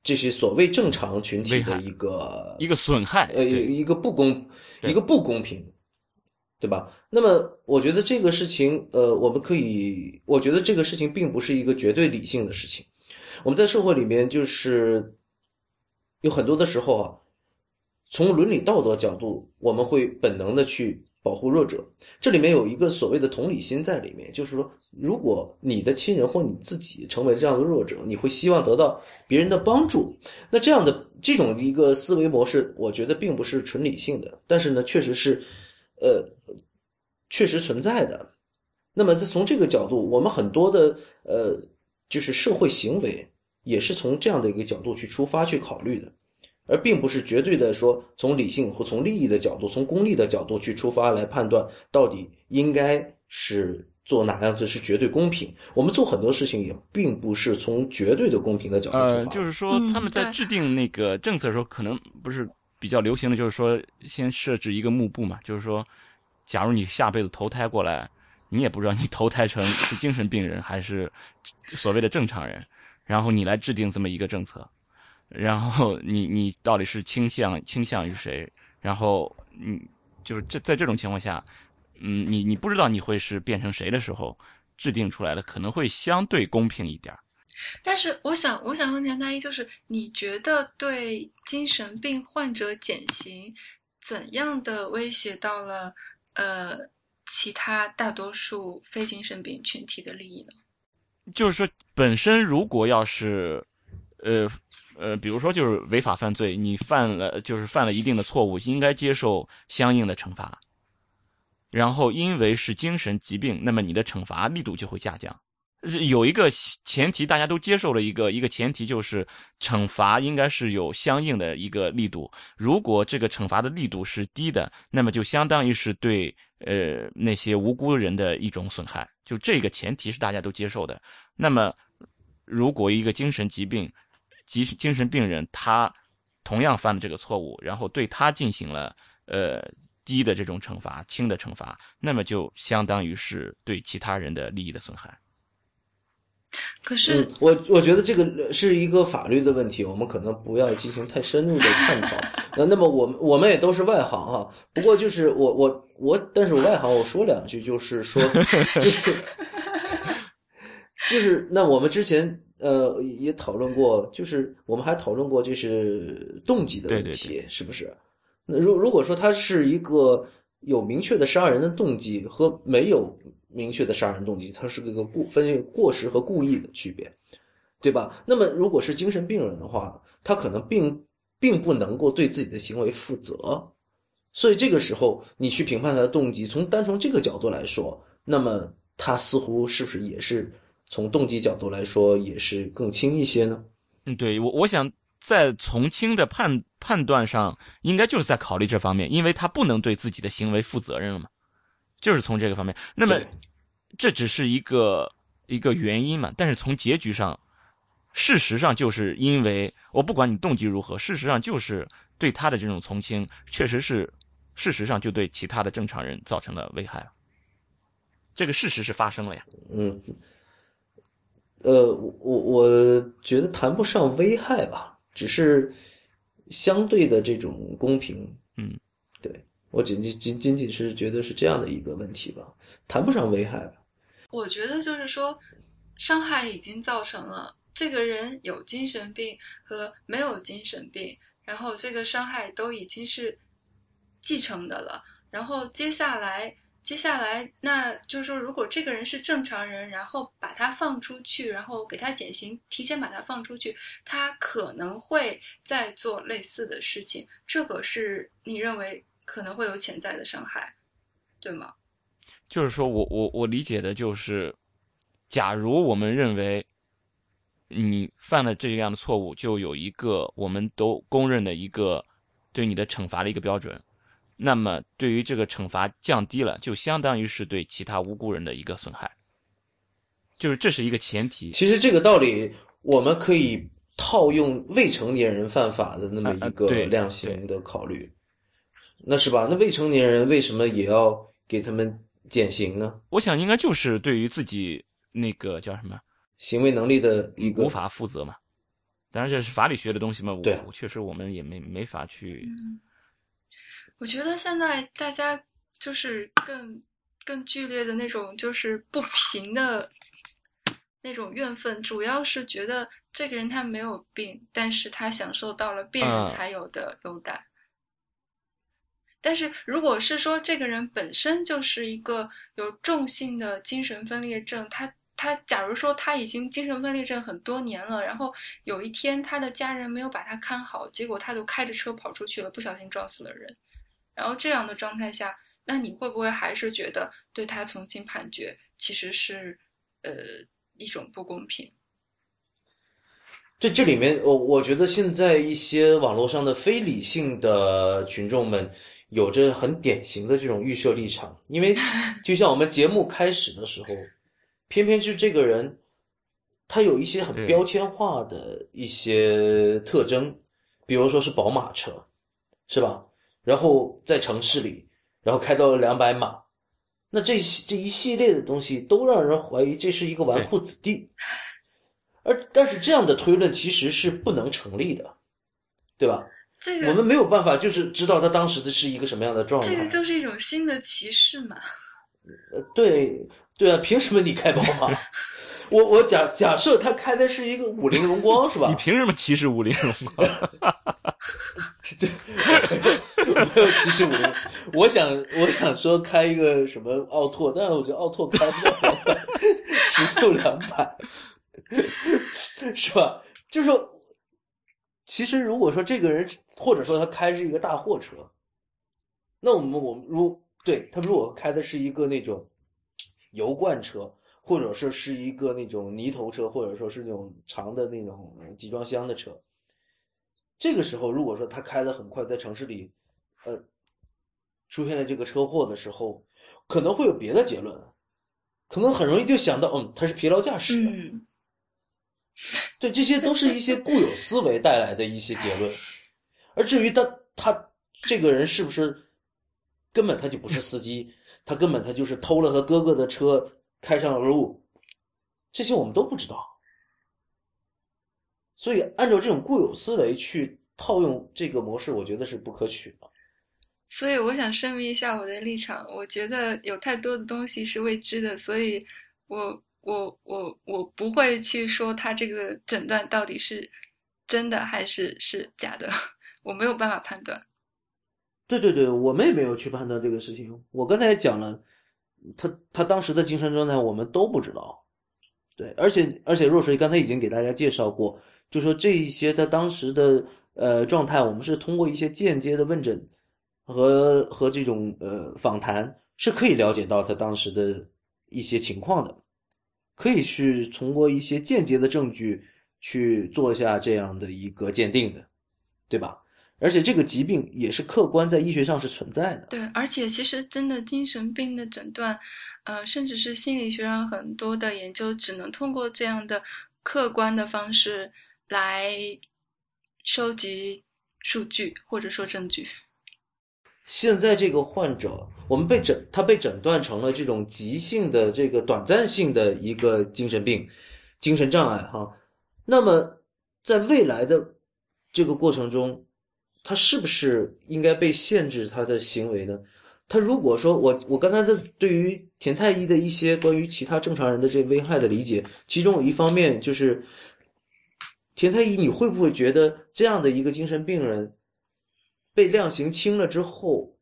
这些所谓正常群体的一个一个损害，呃一个不公一个不公平，对吧？那么我觉得这个事情，呃，我们可以，我觉得这个事情并不是一个绝对理性的事情。我们在社会里面，就是有很多的时候啊，从伦理道德角度，我们会本能的去保护弱者。这里面有一个所谓的同理心在里面，就是说，如果你的亲人或你自己成为这样的弱者，你会希望得到别人的帮助。那这样的这种一个思维模式，我觉得并不是纯理性的，但是呢，确实是，呃，确实存在的。那么，在从这个角度，我们很多的呃，就是社会行为，也是从这样的一个角度去出发去考虑的，而并不是绝对的说从理性或从利益的角度、从功利的角度去出发来判断到底应该是做哪样子是绝对公平。我们做很多事情也并不是从绝对的公平的角度出发。呃，就是说他们在制定那个政策的时候，可能不是比较流行的就是说先设置一个幕布嘛，就是说，假如你下辈子投胎过来，你也不知道你投胎成是精神病人还是所谓的正常人，然后你来制定这么一个政策，然后你你到底是倾向倾向于谁？然后嗯，就是这在这种情况下。嗯，你你不知道你会是变成谁的时候，制定出来的可能会相对公平一点。但是，我想，我想问田大一，就是你觉得对精神病患者减刑，怎样的威胁到了呃其他大多数非精神病群体的利益呢？就是说，本身如果要是，呃呃，比如说就是违法犯罪，你犯了就是犯了一定的错误，应该接受相应的惩罚。然后，因为是精神疾病，那么你的惩罚力度就会下降。有一个前提，大家都接受了一个一个前提，就是惩罚应该是有相应的一个力度。如果这个惩罚的力度是低的，那么就相当于是对呃那些无辜人的一种损害。就这个前提是大家都接受的。那么，如果一个精神疾病、精精神病人他同样犯了这个错误，然后对他进行了呃。低的这种惩罚，轻的惩罚，那么就相当于是对其他人的利益的损害。可是，我我觉得这个是一个法律的问题，我们可能不要进行太深入的探讨。那那么，我们我们也都是外行哈。不过就是我我我，但是我外行，我说两句，就是说，就是就是，那我们之前呃也讨论过，就是我们还讨论过就是动机的问题，是不是？那如如果说他是一个有明确的杀人的动机和没有明确的杀人动机，他是个个故分过失和故意的区别，对吧？那么如果是精神病人的话，他可能并并不能够对自己的行为负责，所以这个时候你去评判他的动机，从单从这个角度来说，那么他似乎是不是也是从动机角度来说也是更轻一些呢？嗯，对我我想。在从轻的判判断上，应该就是在考虑这方面，因为他不能对自己的行为负责任了嘛，就是从这个方面。那么，这只是一个一个原因嘛？但是从结局上，事实上就是因为我不管你动机如何，事实上就是对他的这种从轻，确实是事实上就对其他的正常人造成了危害。这个事实是发生了呀。嗯，呃，我我觉得谈不上危害吧。只是相对的这种公平，嗯，对我仅仅仅仅仅是觉得是这样的一个问题吧，谈不上危害吧。我觉得就是说，伤害已经造成了，这个人有精神病和没有精神病，然后这个伤害都已经是继承的了，然后接下来。接下来，那就是说，如果这个人是正常人，然后把他放出去，然后给他减刑，提前把他放出去，他可能会再做类似的事情。这个是你认为可能会有潜在的伤害，对吗？就是说我我我理解的就是，假如我们认为你犯了这样的错误，就有一个我们都公认的一个对你的惩罚的一个标准。那么，对于这个惩罚降低了，就相当于是对其他无辜人的一个损害，就是这是一个前提。其实这个道理我们可以套用未成年人犯法的那么一个量刑的考虑，那是吧？那未成年人为什么也要给他们减刑呢？我想应该就是对于自己那个叫什么行为能力的一个无法负责嘛。当然这是法理学的东西嘛，对，确实我们也没没法去。我觉得现在大家就是更更剧烈的那种，就是不平的那种怨愤，主要是觉得这个人他没有病，但是他享受到了病人才有的优待。但是如果是说这个人本身就是一个有重性的精神分裂症，他他假如说他已经精神分裂症很多年了，然后有一天他的家人没有把他看好，结果他就开着车跑出去了，不小心撞死了人。然后这样的状态下，那你会不会还是觉得对他从轻判决其实是，呃，一种不公平？对，这里面我我觉得现在一些网络上的非理性的群众们有着很典型的这种预设立场，因为就像我们节目开始的时候，偏偏是这个人，他有一些很标签化的一些特征，比如说是宝马车，是吧？然后在城市里，然后开到了两百码，那这这一系列的东西都让人怀疑这是一个纨绔子弟，而但是这样的推论其实是不能成立的，对吧？这个我们没有办法就是知道他当时的是一个什么样的状态。这个就是一种新的歧视嘛。呃对对啊，凭什么你开宝马？我我假假设他开的是一个五菱荣光是吧？你凭什么歧视五菱荣光？没有歧视五菱，我想我想说开一个什么奥拓，但是我觉得奥拓开不到两百，时速两百，是吧？就是说，其实如果说这个人或者说他开是一个大货车，那我们我们如对他如果开的是一个那种油罐车，或者说是一个那种泥头车，或者说是那种长的那种集装箱的车，这个时候如果说他开的很快，在城市里，呃，出现了这个车祸的时候，可能会有别的结论，可能很容易就想到，嗯，他是疲劳驾驶。嗯，对，这些都是一些固有思维带来的一些结论。而至于他他这个人是不是根本他就不是司机，他根本他就是偷了他哥哥的车开上了路，这些我们都不知道。所以按照这种固有思维去套用这个模式，我觉得是不可取的。所以我想声明一下我的立场，我觉得有太多的东西是未知的，所以我我我我不会去说他这个诊断到底是真的还是是假的，我没有办法判断。对对对，我们也没有去判断这个事情。我刚才也讲了，他他当时的精神状态我们都不知道。对，而且而且若水刚才已经给大家介绍过，就说这一些他当时的呃状态，我们是通过一些间接的问诊和和这种呃访谈是可以了解到他当时的一些情况的，可以去通过一些间接的证据去做一下这样的一个鉴定的，对吧？而且这个疾病也是客观在医学上是存在的。对，而且其实真的精神病的诊断，呃，甚至是心理学上很多的研究，只能通过这样的客观的方式来收集数据或者说证据。现在这个患者，我们被诊，他被诊断成了这种急性的这个短暂性的一个精神病、精神障碍哈。那么在未来的这个过程中，他是不是应该被限制他的行为呢？他如果说我我刚才的对于田太医的一些关于其他正常人的这危害的理解，其中有一方面就是田太医，你会不会觉得这样的一个精神病人被量刑轻了之后，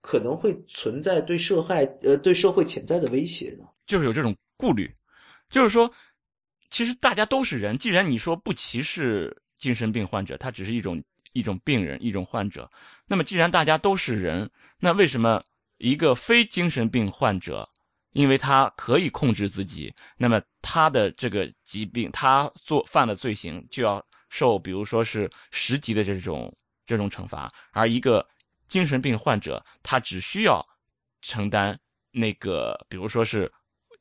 可能会存在对社害呃对社会潜在的威胁呢？就是有这种顾虑，就是说，其实大家都是人，既然你说不歧视精神病患者，他只是一种一种病人，一种患者，那么既然大家都是人，那为什么一个非精神病患者，因为他可以控制自己，那么他的这个疾病，他做犯了罪行就要受，比如说是十级的这种这种惩罚，而一个精神病患者，他只需要承担那个，比如说是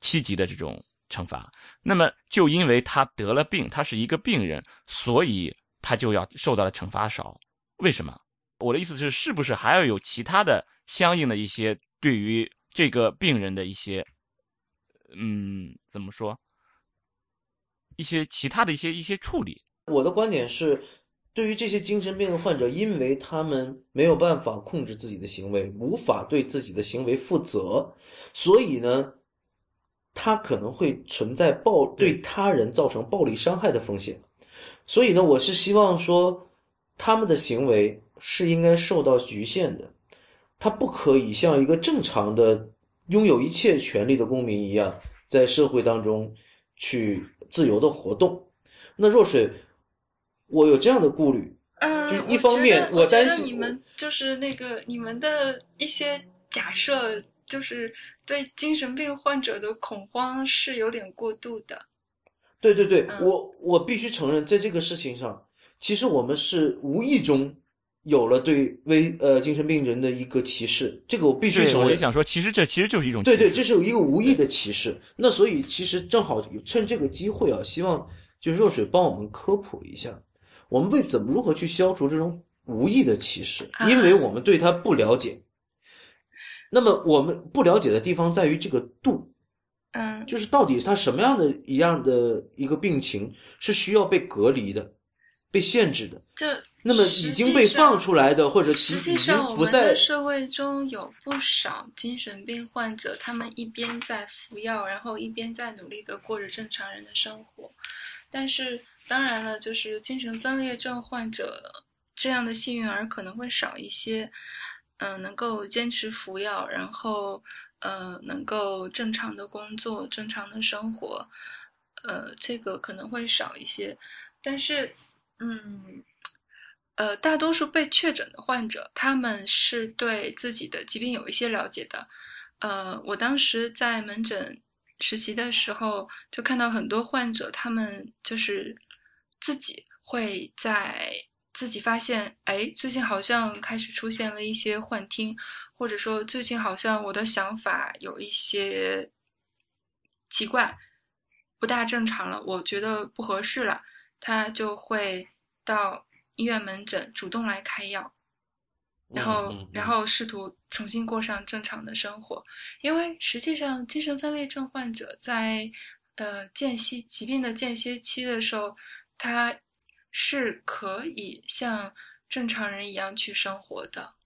七级的这种惩罚。那么，就因为他得了病，他是一个病人，所以他就要受到的惩罚少。为什么？我的意思是，是不是还要有其他的相应的一些对于这个病人的一些，嗯，怎么说？一些其他的一些一些处理？我的观点是，对于这些精神病患者，因为他们没有办法控制自己的行为，无法对自己的行为负责，所以呢，他可能会存在暴对他人造成暴力伤害的风险。所以呢，我是希望说，他们的行为是应该受到局限的，他不可以像一个正常的拥有一切权利的公民一样，在社会当中去自由的活动。那若水，我有这样的顾虑，嗯，就一方面我担心你们就是那个你们的一些假设，就是对精神病患者的恐慌是有点过度的。对对对，嗯我我必须承认，在这个事情上，其实我们是无意中有了对危呃精神病人的一个歧视，这个我必须，承认。我就想说，其实这其实就是一种对对，这是有一个无意的歧视。那所以其实正好趁这个机会啊，希望就若水帮我们科普一下，我们为怎么如何去消除这种无意的歧视，啊因为我们对他不了解。那么我们不了解的地方在于这个度，嗯就是到底他什么样的一样的一个病情是需要被隔离的、被限制的。就那么已经被放出来的，或者实际上，我们的社会中有不少精神病患者，他们一边在服药，然后一边在努力的过着正常人的生活。但是，当然了，就是精神分裂症患者这样的幸运儿可能会少一些。嗯、能够坚持服药，然后呃，能够正常的工作、正常的生活，呃，这个可能会少一些。但是，嗯，呃，大多数被确诊的患者，他们是对自己的疾病有一些了解的。呃，我当时在门诊实习的时候，就看到很多患者，他们就是自己会在自己发现，哎，最近好像开始出现了一些幻听，或者说最近好像我的想法有一些奇怪，不大正常了，我觉得不合适了，他就会到医院门诊主动来开药，然后、然后试图重新过上正常的生活。因为实际上，精神分裂症患者在呃间歇疾病的间歇期的时候，他是可以像正常人一样去生活的。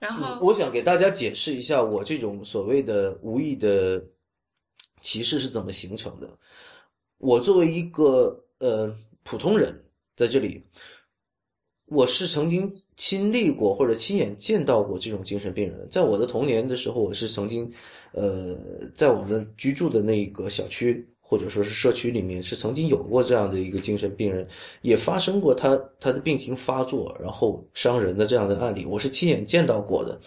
然后，嗯我想给大家解释一下，我这种所谓的无意的歧视是怎么形成的。我作为一个呃普通人，在这里，我是曾经亲历过或者亲眼见到过这种精神病人。在我的童年的时候，我是曾经呃在我们居住的那个小区或者说是社区里面，是曾经有过这样的一个精神病人，也发生过他他的病情发作然后伤人的这样的案例，我是亲眼见到过的。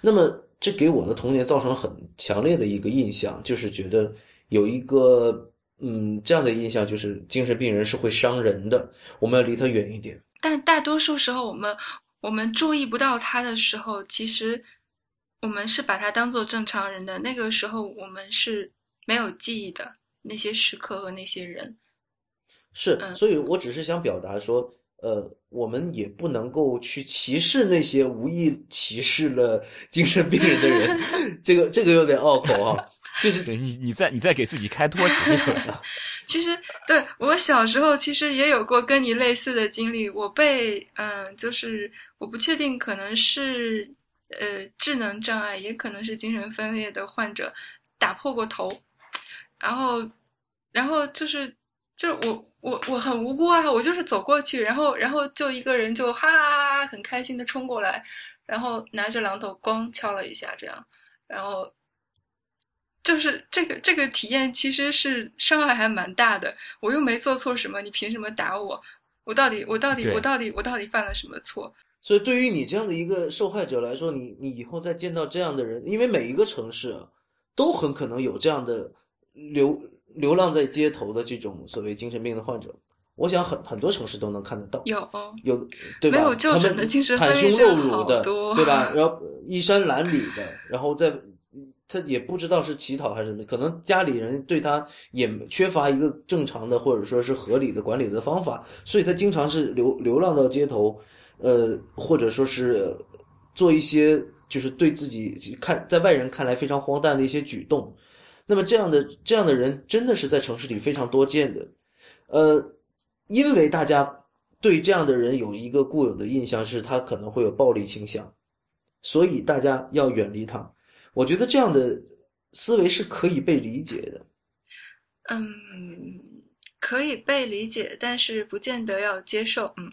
那么这给我的童年造成了很强烈的一个印象，就是觉得有一个嗯这样的印象，就是精神病人是会伤人的，我们要离他远一点。但大多数时候，我们我们注意不到他的时候，其实我们是把他当做正常人的。那个时候，我们是没有记忆的那些时刻和那些人。是，嗯所以我只是想表达说，呃，我们也不能够去歧视那些无意歧视了精神病人的人，这个这个有点拗口啊，就是你，你在你在给自己开脱，其实，对我小时候其实也有过跟你类似的经历。我被嗯、就是我不确定，可能是呃智能障碍，也可能是精神分裂的患者打破过头，然后，然后就是就是我我我很无辜啊，我就是走过去，然后然后就一个人就哈哈哈哈很开心的冲过来，然后拿着榔头咣敲了一下，这样，然后。就是这个这个体验其实是伤害还蛮大的，我又没做错什么，你凭什么打我？我到底我到底我到底我到底犯了什么错？所以对于你这样的一个受害者来说，你你以后再见到这样的人，因为每一个城市啊，都很可能有这样的流流浪在街头的这种所谓精神病的患者，我想很很多城市都能看得到。有哦有对吧？没有们诊的精神袒胸露乳的，对吧？然后衣衫褴褛的，然后在他也不知道是乞讨还是什么，可能家里人对他也缺乏一个正常的或者说是合理的管理的方法，所以他经常是流流浪到街头，呃，或者说是做一些就是对自己看在外人看来非常荒诞的一些举动。那么这样的这样的人真的是在城市里非常多见的，呃，因为大家对这样的人有一个固有的印象是他可能会有暴力倾向，所以大家要远离他。我觉得这样的思维是可以被理解的。嗯，可以被理解，但是不见得要接受。嗯，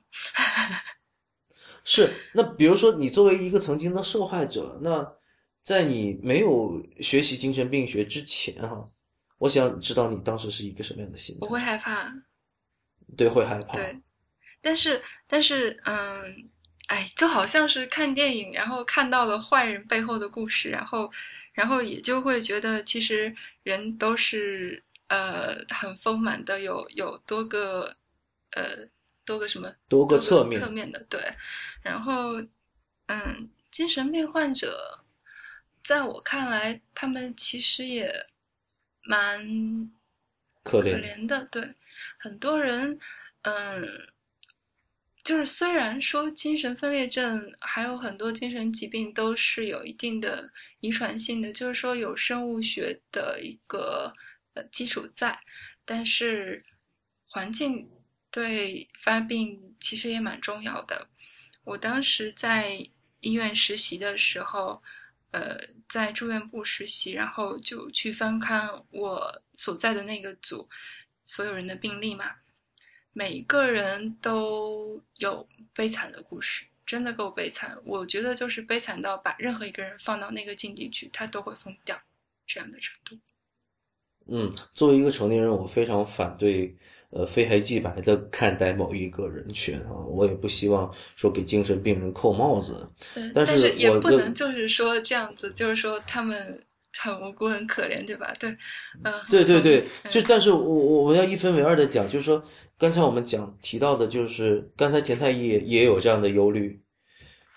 是，那比如说你作为一个曾经的受害者，那在你没有学习精神病学之前哈、我想知道你当时是一个什么样的心态？我会害怕。对，会害怕。对，但是但是嗯，哎，就好像是看电影，然后看到了坏人背后的故事，然后然后也就会觉得其实人都是呃很丰满的，有有多个呃多个什么多个个侧面侧面的对。然后，嗯，精神病患者，在我看来，他们其实也蛮可可，怜的，对，很多人，嗯，就是虽然说精神分裂症还有很多精神疾病都是有一定的遗传性的，就是说有生物学的一个呃基础在，但是环境对发病其实也蛮重要的。我当时在医院实习的时候，呃，在住院部实习，然后就去翻看我所在的那个组所有人的病历嘛，每个人都有悲惨的故事，真的够悲惨。我觉得就是悲惨到把任何一个人放到那个境地去，他都会疯掉这样的程度。嗯，作为一个成年人，我非常反对，呃，非黑即白的看待某一个人群啊，我也不希望说给精神病人扣帽子。对，但是也不能就是说这样子，就是说他们很无辜、很可怜，对吧？对，嗯、对对对，嗯就但是我我我要一分为二的讲，就是说刚才我们讲提到的，就是刚才田太医也也有这样的忧虑，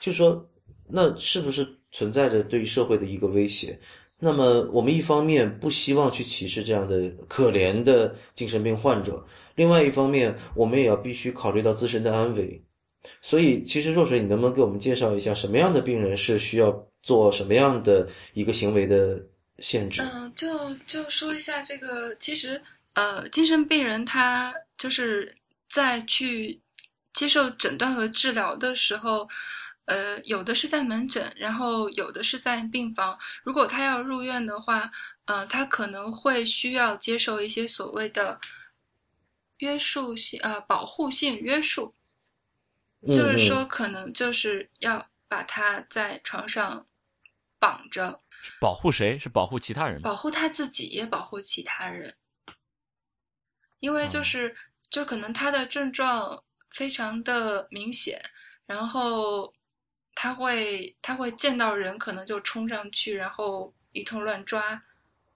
就说那是不是存在着对于社会的一个威胁？那么我们一方面不希望去歧视这样的可怜的精神病患者，另外一方面我们也要必须考虑到自身的安危。所以，其实若水，你能不能给我们介绍一下什么样的病人是需要做什么样的一个行为的限制？嗯、就就说一下这个，其实呃，精神病人他就是在去接受诊断和治疗的时候，呃，有的是在门诊，然后有的是在病房。如果他要入院的话，呃，他可能会需要接受一些所谓的约束性呃保护性约束，就是嗯说可能就是要把他在床上绑着。保护谁？是保护其他人吗？保护他自己，也保护其他人。因为就哦是，就可能他的症状非常的明显，然后他会他会见到人，可能就冲上去，然后一通乱抓，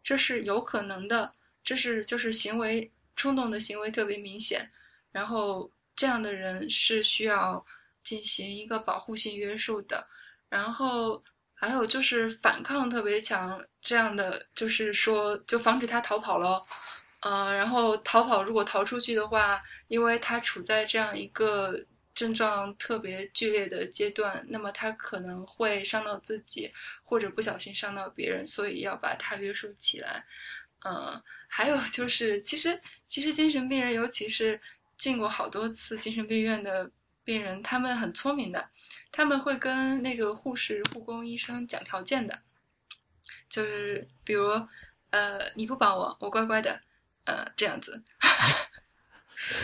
这是有可能的。这是就是行为冲动的行为特别明显，然后这样的人是需要进行一个保护性约束的。然后还有就是反抗特别强，这样的就是说就防止他逃跑咯。呃，然后逃跑如果逃出去的话，因为他处在这样一个症状特别剧烈的阶段，那么他可能会伤到自己，或者不小心伤到别人，所以要把他约束起来。嗯，还有就 是，其实其实精神病人，尤其是进过好多次精神病院的病人，他们很聪明的，他们会跟那个护士、护工、医生讲条件的，就是比如，呃，你不帮我，我乖乖的，呃，这样子。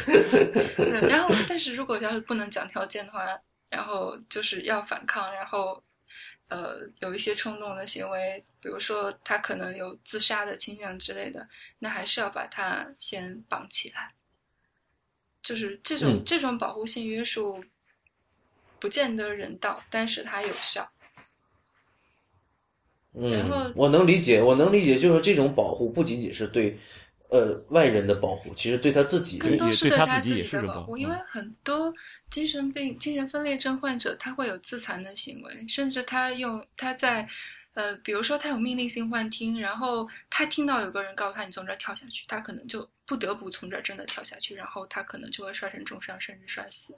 对，然后但是如果要是不能讲条件的话，然后就是要反抗，然后呃有一些冲动的行为，比如说他可能有自杀的倾向之类的，那还是要把他先绑起来。就是这种、嗯这种保护性约束，不见得人道，但是它有效。嗯然后嗯，我能理解，我能理解，就是这种保护不仅仅是对，呃，外人的保护，其实对他自己，更多也对他是他自己也是种的保护，保护因为很多精神病、精神分裂症患者他会有自残的行为，甚至他用他在，呃，比如说他有命令性幻听，然后他听到有个人告诉他你从这儿跳下去，他可能就不得不从这儿真的跳下去，然后他可能就会摔成重伤，甚至摔死。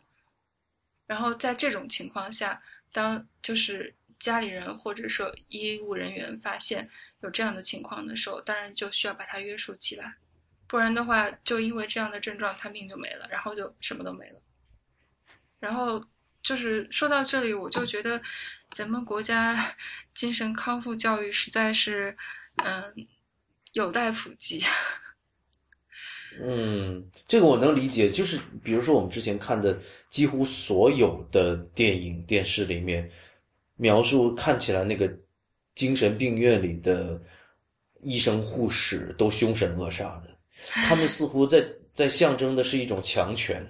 然后在这种情况下，当就是家里人或者说医务人员发现有这样的情况的时候，当然就需要把他约束起来。不然的话，就因为这样的症状，他命就没了，然后就什么都没了。然后就是说到这里，我就觉得咱们国家 精神康复教育实在是，嗯，有待普及。嗯，这个我能理解，就是比如说我们之前看的几乎所有的电影、电视里面，描述看起来那个精神病院里的医生、护士都凶神恶煞的，他们似乎在在象征的是一种强权，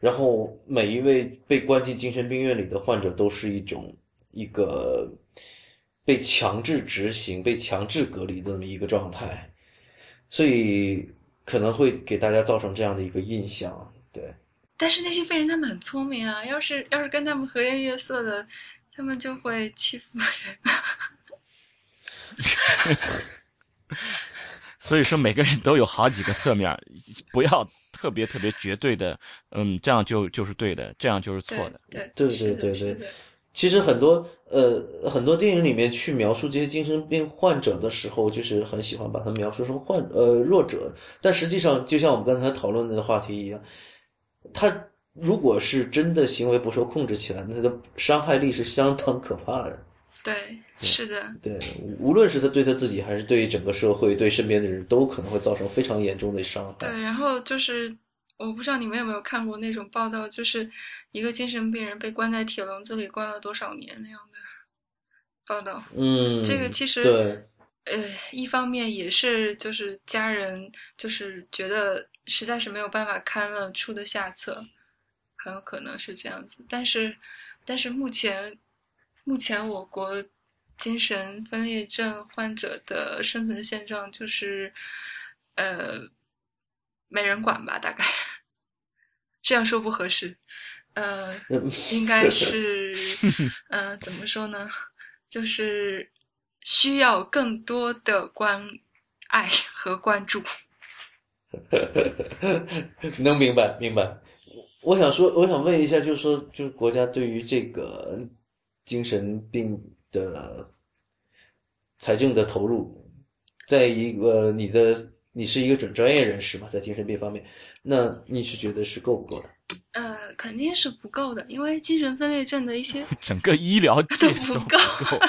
然后每一位被关进精神病院里的患者都是一种一个被强制执行、被强制隔离的那么一个状态，所以可能会给大家造成这样的一个印象。对，但是那些病人他们很聪明啊，要是要是跟他们和颜悦色的，他们就会欺负人。所以说，每个人都有好几个侧面，不要特别特别绝对的，嗯，这样就就是对的，这样就是错的。对对对对对。其实很多呃很多电影里面去描述这些精神病患者的时候，就是很喜欢把他描述成患呃弱者，但实际上就像我们刚才讨论的话题一样，他如果是真的行为不受控制起来，那他的伤害力是相当可怕的。对，是的。对，无论是他对他自己，还是对整个社会、对身边的人都可能会造成非常严重的伤害。对，然后就是我不知道你们有没有看过那种报道，就是一个精神病人被关在铁笼子里关了多少年那样的报道。嗯，这个其实对，呃，一方面也是就是家人就是觉得实在是没有办法看了出的下策，很有可能是这样子。但是，但是目前。目前我国精神分裂症患者的生存现状就是，呃，没人管吧？大概这样说不合适，呃，应该是，嗯，怎么说呢？就是需要更多的关爱和关注。能明白明白。我想说，我想问一下，就是说，就是国家对于这个。精神病的财政的投入，在一个你的你是一个准专业人士嘛，在精神病方面，那你是觉得是够不够的？呃，肯定是不够的，因为精神分裂症的一些 整个医疗都不够，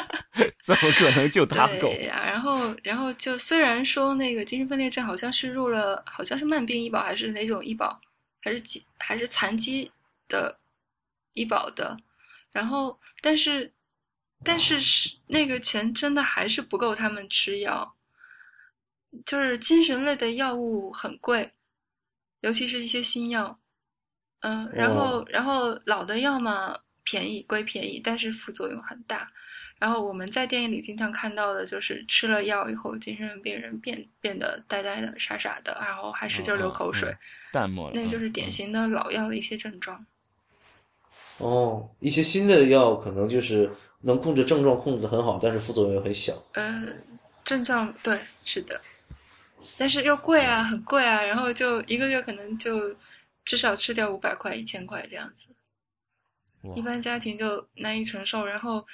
怎么可能就他够？对呀，然后然后就虽然说那个精神分裂症好像是入了，好像是慢病医保还是哪种医保，还是疾还是残疾的医保的。然后，但是，但是是那个钱真的还是不够他们吃药，就是精神类的药物很贵，尤其是一些新药，嗯，然后，然后老的药嘛便宜归便宜，但是副作用很大。然后我们在电影里经常看到的就是吃了药以后，精神病人变变得呆呆的、傻傻的，然后还使劲流口水，淡漠，那就是典型的老药的一些症状。哦，一些新的药可能就是能控制症状，控制的很好，但是副作用又很小。呃，症状对，是的，但是又贵啊，很贵啊，然后就一个月可能就至少吃掉五百块、一千块这样子，一般家庭就难以承受。然后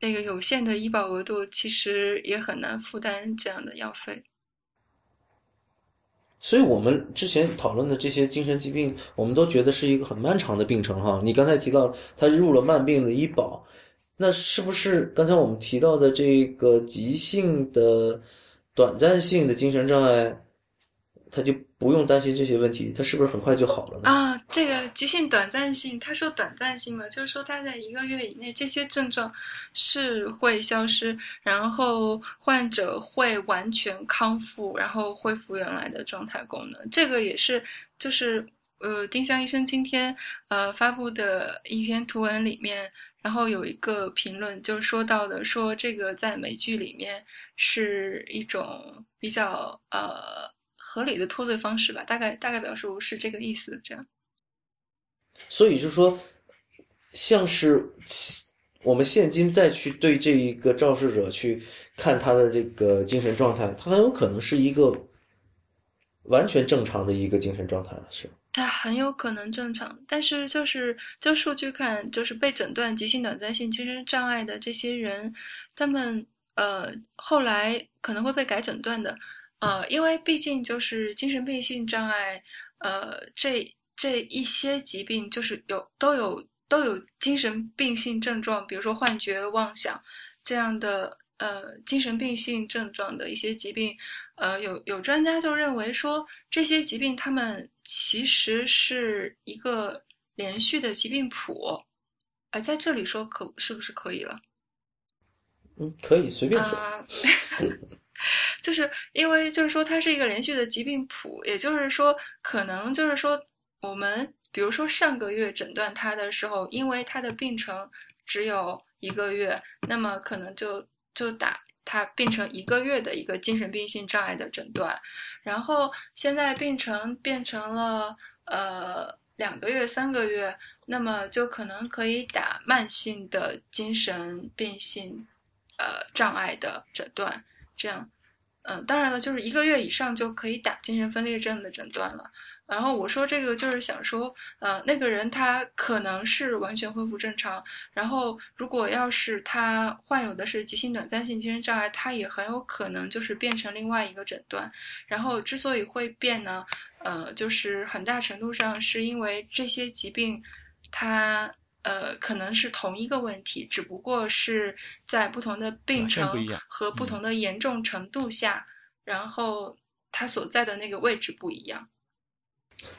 那个有限的医保额度，其实也很难负担这样的药费。所以我们之前讨论的这些精神疾病，我们都觉得是一个很漫长的病程哈。你刚才提到他入了慢病的医保，那是不是刚才我们提到的这个急性的、短暂性的精神障碍？他就不用担心这些问题，它是不是很快就好了呢？啊，这个急性短暂性，他说短暂性嘛，就是说他在一个月以内，这些症状是会消失，然后患者会完全康复，然后恢复原来的状态功能。这个也是，就是呃，丁香医生今天呃发布的一篇图文里面，然后有一个评论就说到的，说这个在美剧里面是一种比较呃。合理的脱罪方式吧，大概大概表述是这个意思，这样。所以就是说，像是我们现今再去对这一个肇事者去看他的这个精神状态，他很有可能是一个完全正常的一个精神状态了，是他很有可能正常，但是就是就数据看，就是被诊断急性短暂性精神障碍的这些人，他们呃后来可能会被改诊断的。呃，因为毕竟就是精神病性障碍，呃，这这一些疾病就是有都有都有精神病性症状，比如说幻觉、妄想这样的呃精神病性症状的一些疾病，呃，有有专家就认为说这些疾病他们其实是一个连续的疾病谱，呃，在这里说可是不是可以了？嗯，可以随便说。就是因为就是说它是一个连续的疾病谱，也就是说可能就是说我们比如说上个月诊断他的时候，因为他的病程只有一个月，那么可能就就打他病程一个月的一个精神病性障碍的诊断，然后现在病程变成了呃两个月、三个月，那么就可能可以打慢性的精神病性呃障碍的诊断。这样，嗯、当然了，就是一个月以上就可以打精神分裂症的诊断了。然后我说这个就是想说，呃，那个人他可能是完全恢复正常，然后如果要是他患有的是急性短暂性精神障碍，他也很有可能就是变成另外一个诊断。然后之所以会变呢，呃，就是很大程度上是因为这些疾病，它呃可能是同一个问题，只不过是在不同的病程和不同的严重程度下，然后它所在的那个位置不一样。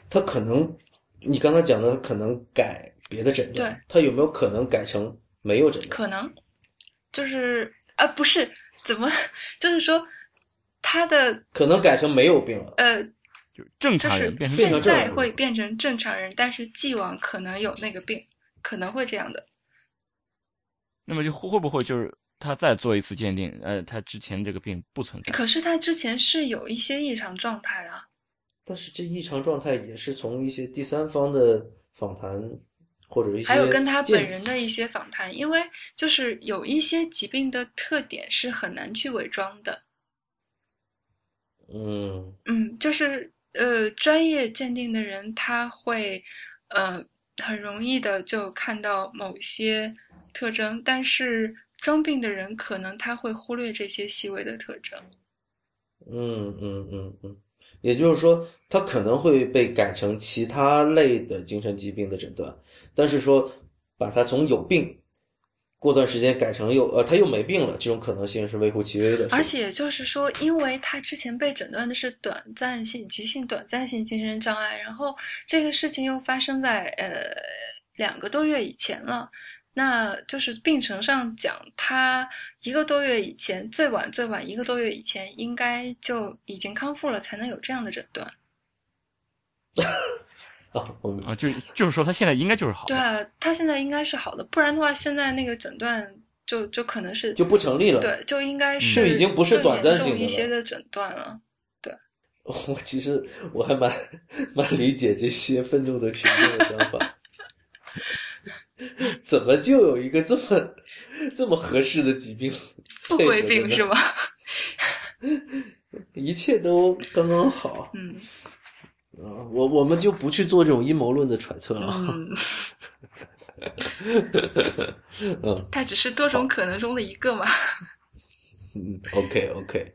他可能，你刚才讲的可能改别的诊断对，他有没有可能改成没有诊断？可能就是啊，不是怎么，就是说他的可能改成没有病了。呃，就正就是常人变成现在变成正常人会变成正常人，但是既往可能有那个病，可能会这样的。那么就会会不会就是他再做一次鉴定，呃，他之前这个病不存在？可是他之前是有一些异常状态的啊，但是这异常状态也是从一些第三方的访谈或者一些还有跟他本人的一些访谈，因为就是有一些疾病的特点是很难去伪装的。嗯嗯，就是呃，专业鉴定的人他会呃很容易的就看到某些特征，但是装病的人可能他会忽略这些细微的特征。嗯嗯嗯嗯，也就是说，他可能会被改成其他类的精神疾病的诊断，但是说把他从有病过段时间改成又呃他又没病了，这种可能性是微乎其微的。而且就是说，因为他之前被诊断的是短暂性、急性短暂性精神障碍，然后这个事情又发生在呃两个多月以前了，那就是病程上讲，他一个多月以前，最晚最晚一个多月以前，应该就已经康复了，才能有这样的诊断。啊，我明啊，就就是说他现在应该就是好的。对啊，他现在应该是好的，不然的话，现在那个诊断就就可能是就不成立了。对，就应该是就已经不是短暂性的一些的诊断了。对 我其实我还蛮蛮理解这些愤怒的群众的想法，怎么就有一个这么这么合适的疾病富贵配合着呢病是吗？一切都刚刚好嗯啊！我我们就不去做这种阴谋论的揣测了。嗯，嗯它只是多种可能中的一个嘛。嗯，OK OK，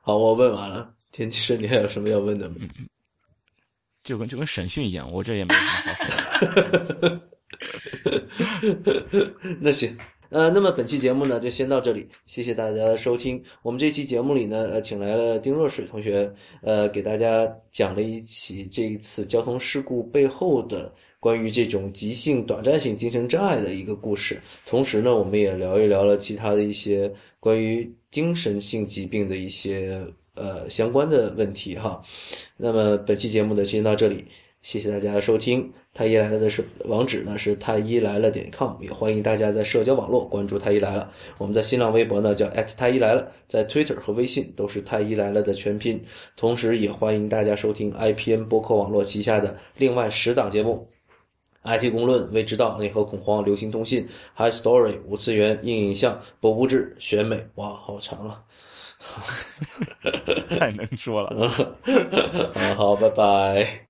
好，我问完了。天气生，你还有什么要问的吗？就跟就跟审讯一样，我这也没什么好说的。那行，呃，那么本期节目呢就先到这里，谢谢大家的收听。我们这期节目里呢，呃，请来了丁若水同学，呃，给大家讲了一起这一次交通事故背后的关于这种急性短暂性精神障碍的一个故事。同时呢，我们也聊一聊了其他的一些关于精神性疾病的一些呃相关的问题哈。那么本期节目呢先到这里，谢谢大家的收听。太医来了的是网址呢是太医来了点 com，也欢迎大家在社交网络关注太医来了。我们在新浪微博呢叫太医来了，在 Twitter 和微信都是太医来了的全拼。同时也欢迎大家收听 IPN 播客网络旗下的另外十档节目。IT 公论、未知道、内核恐慌、流行通信、High Story、五次元、硬影像、博物志、选美，哇，好长啊！太能说了。好 好，拜拜。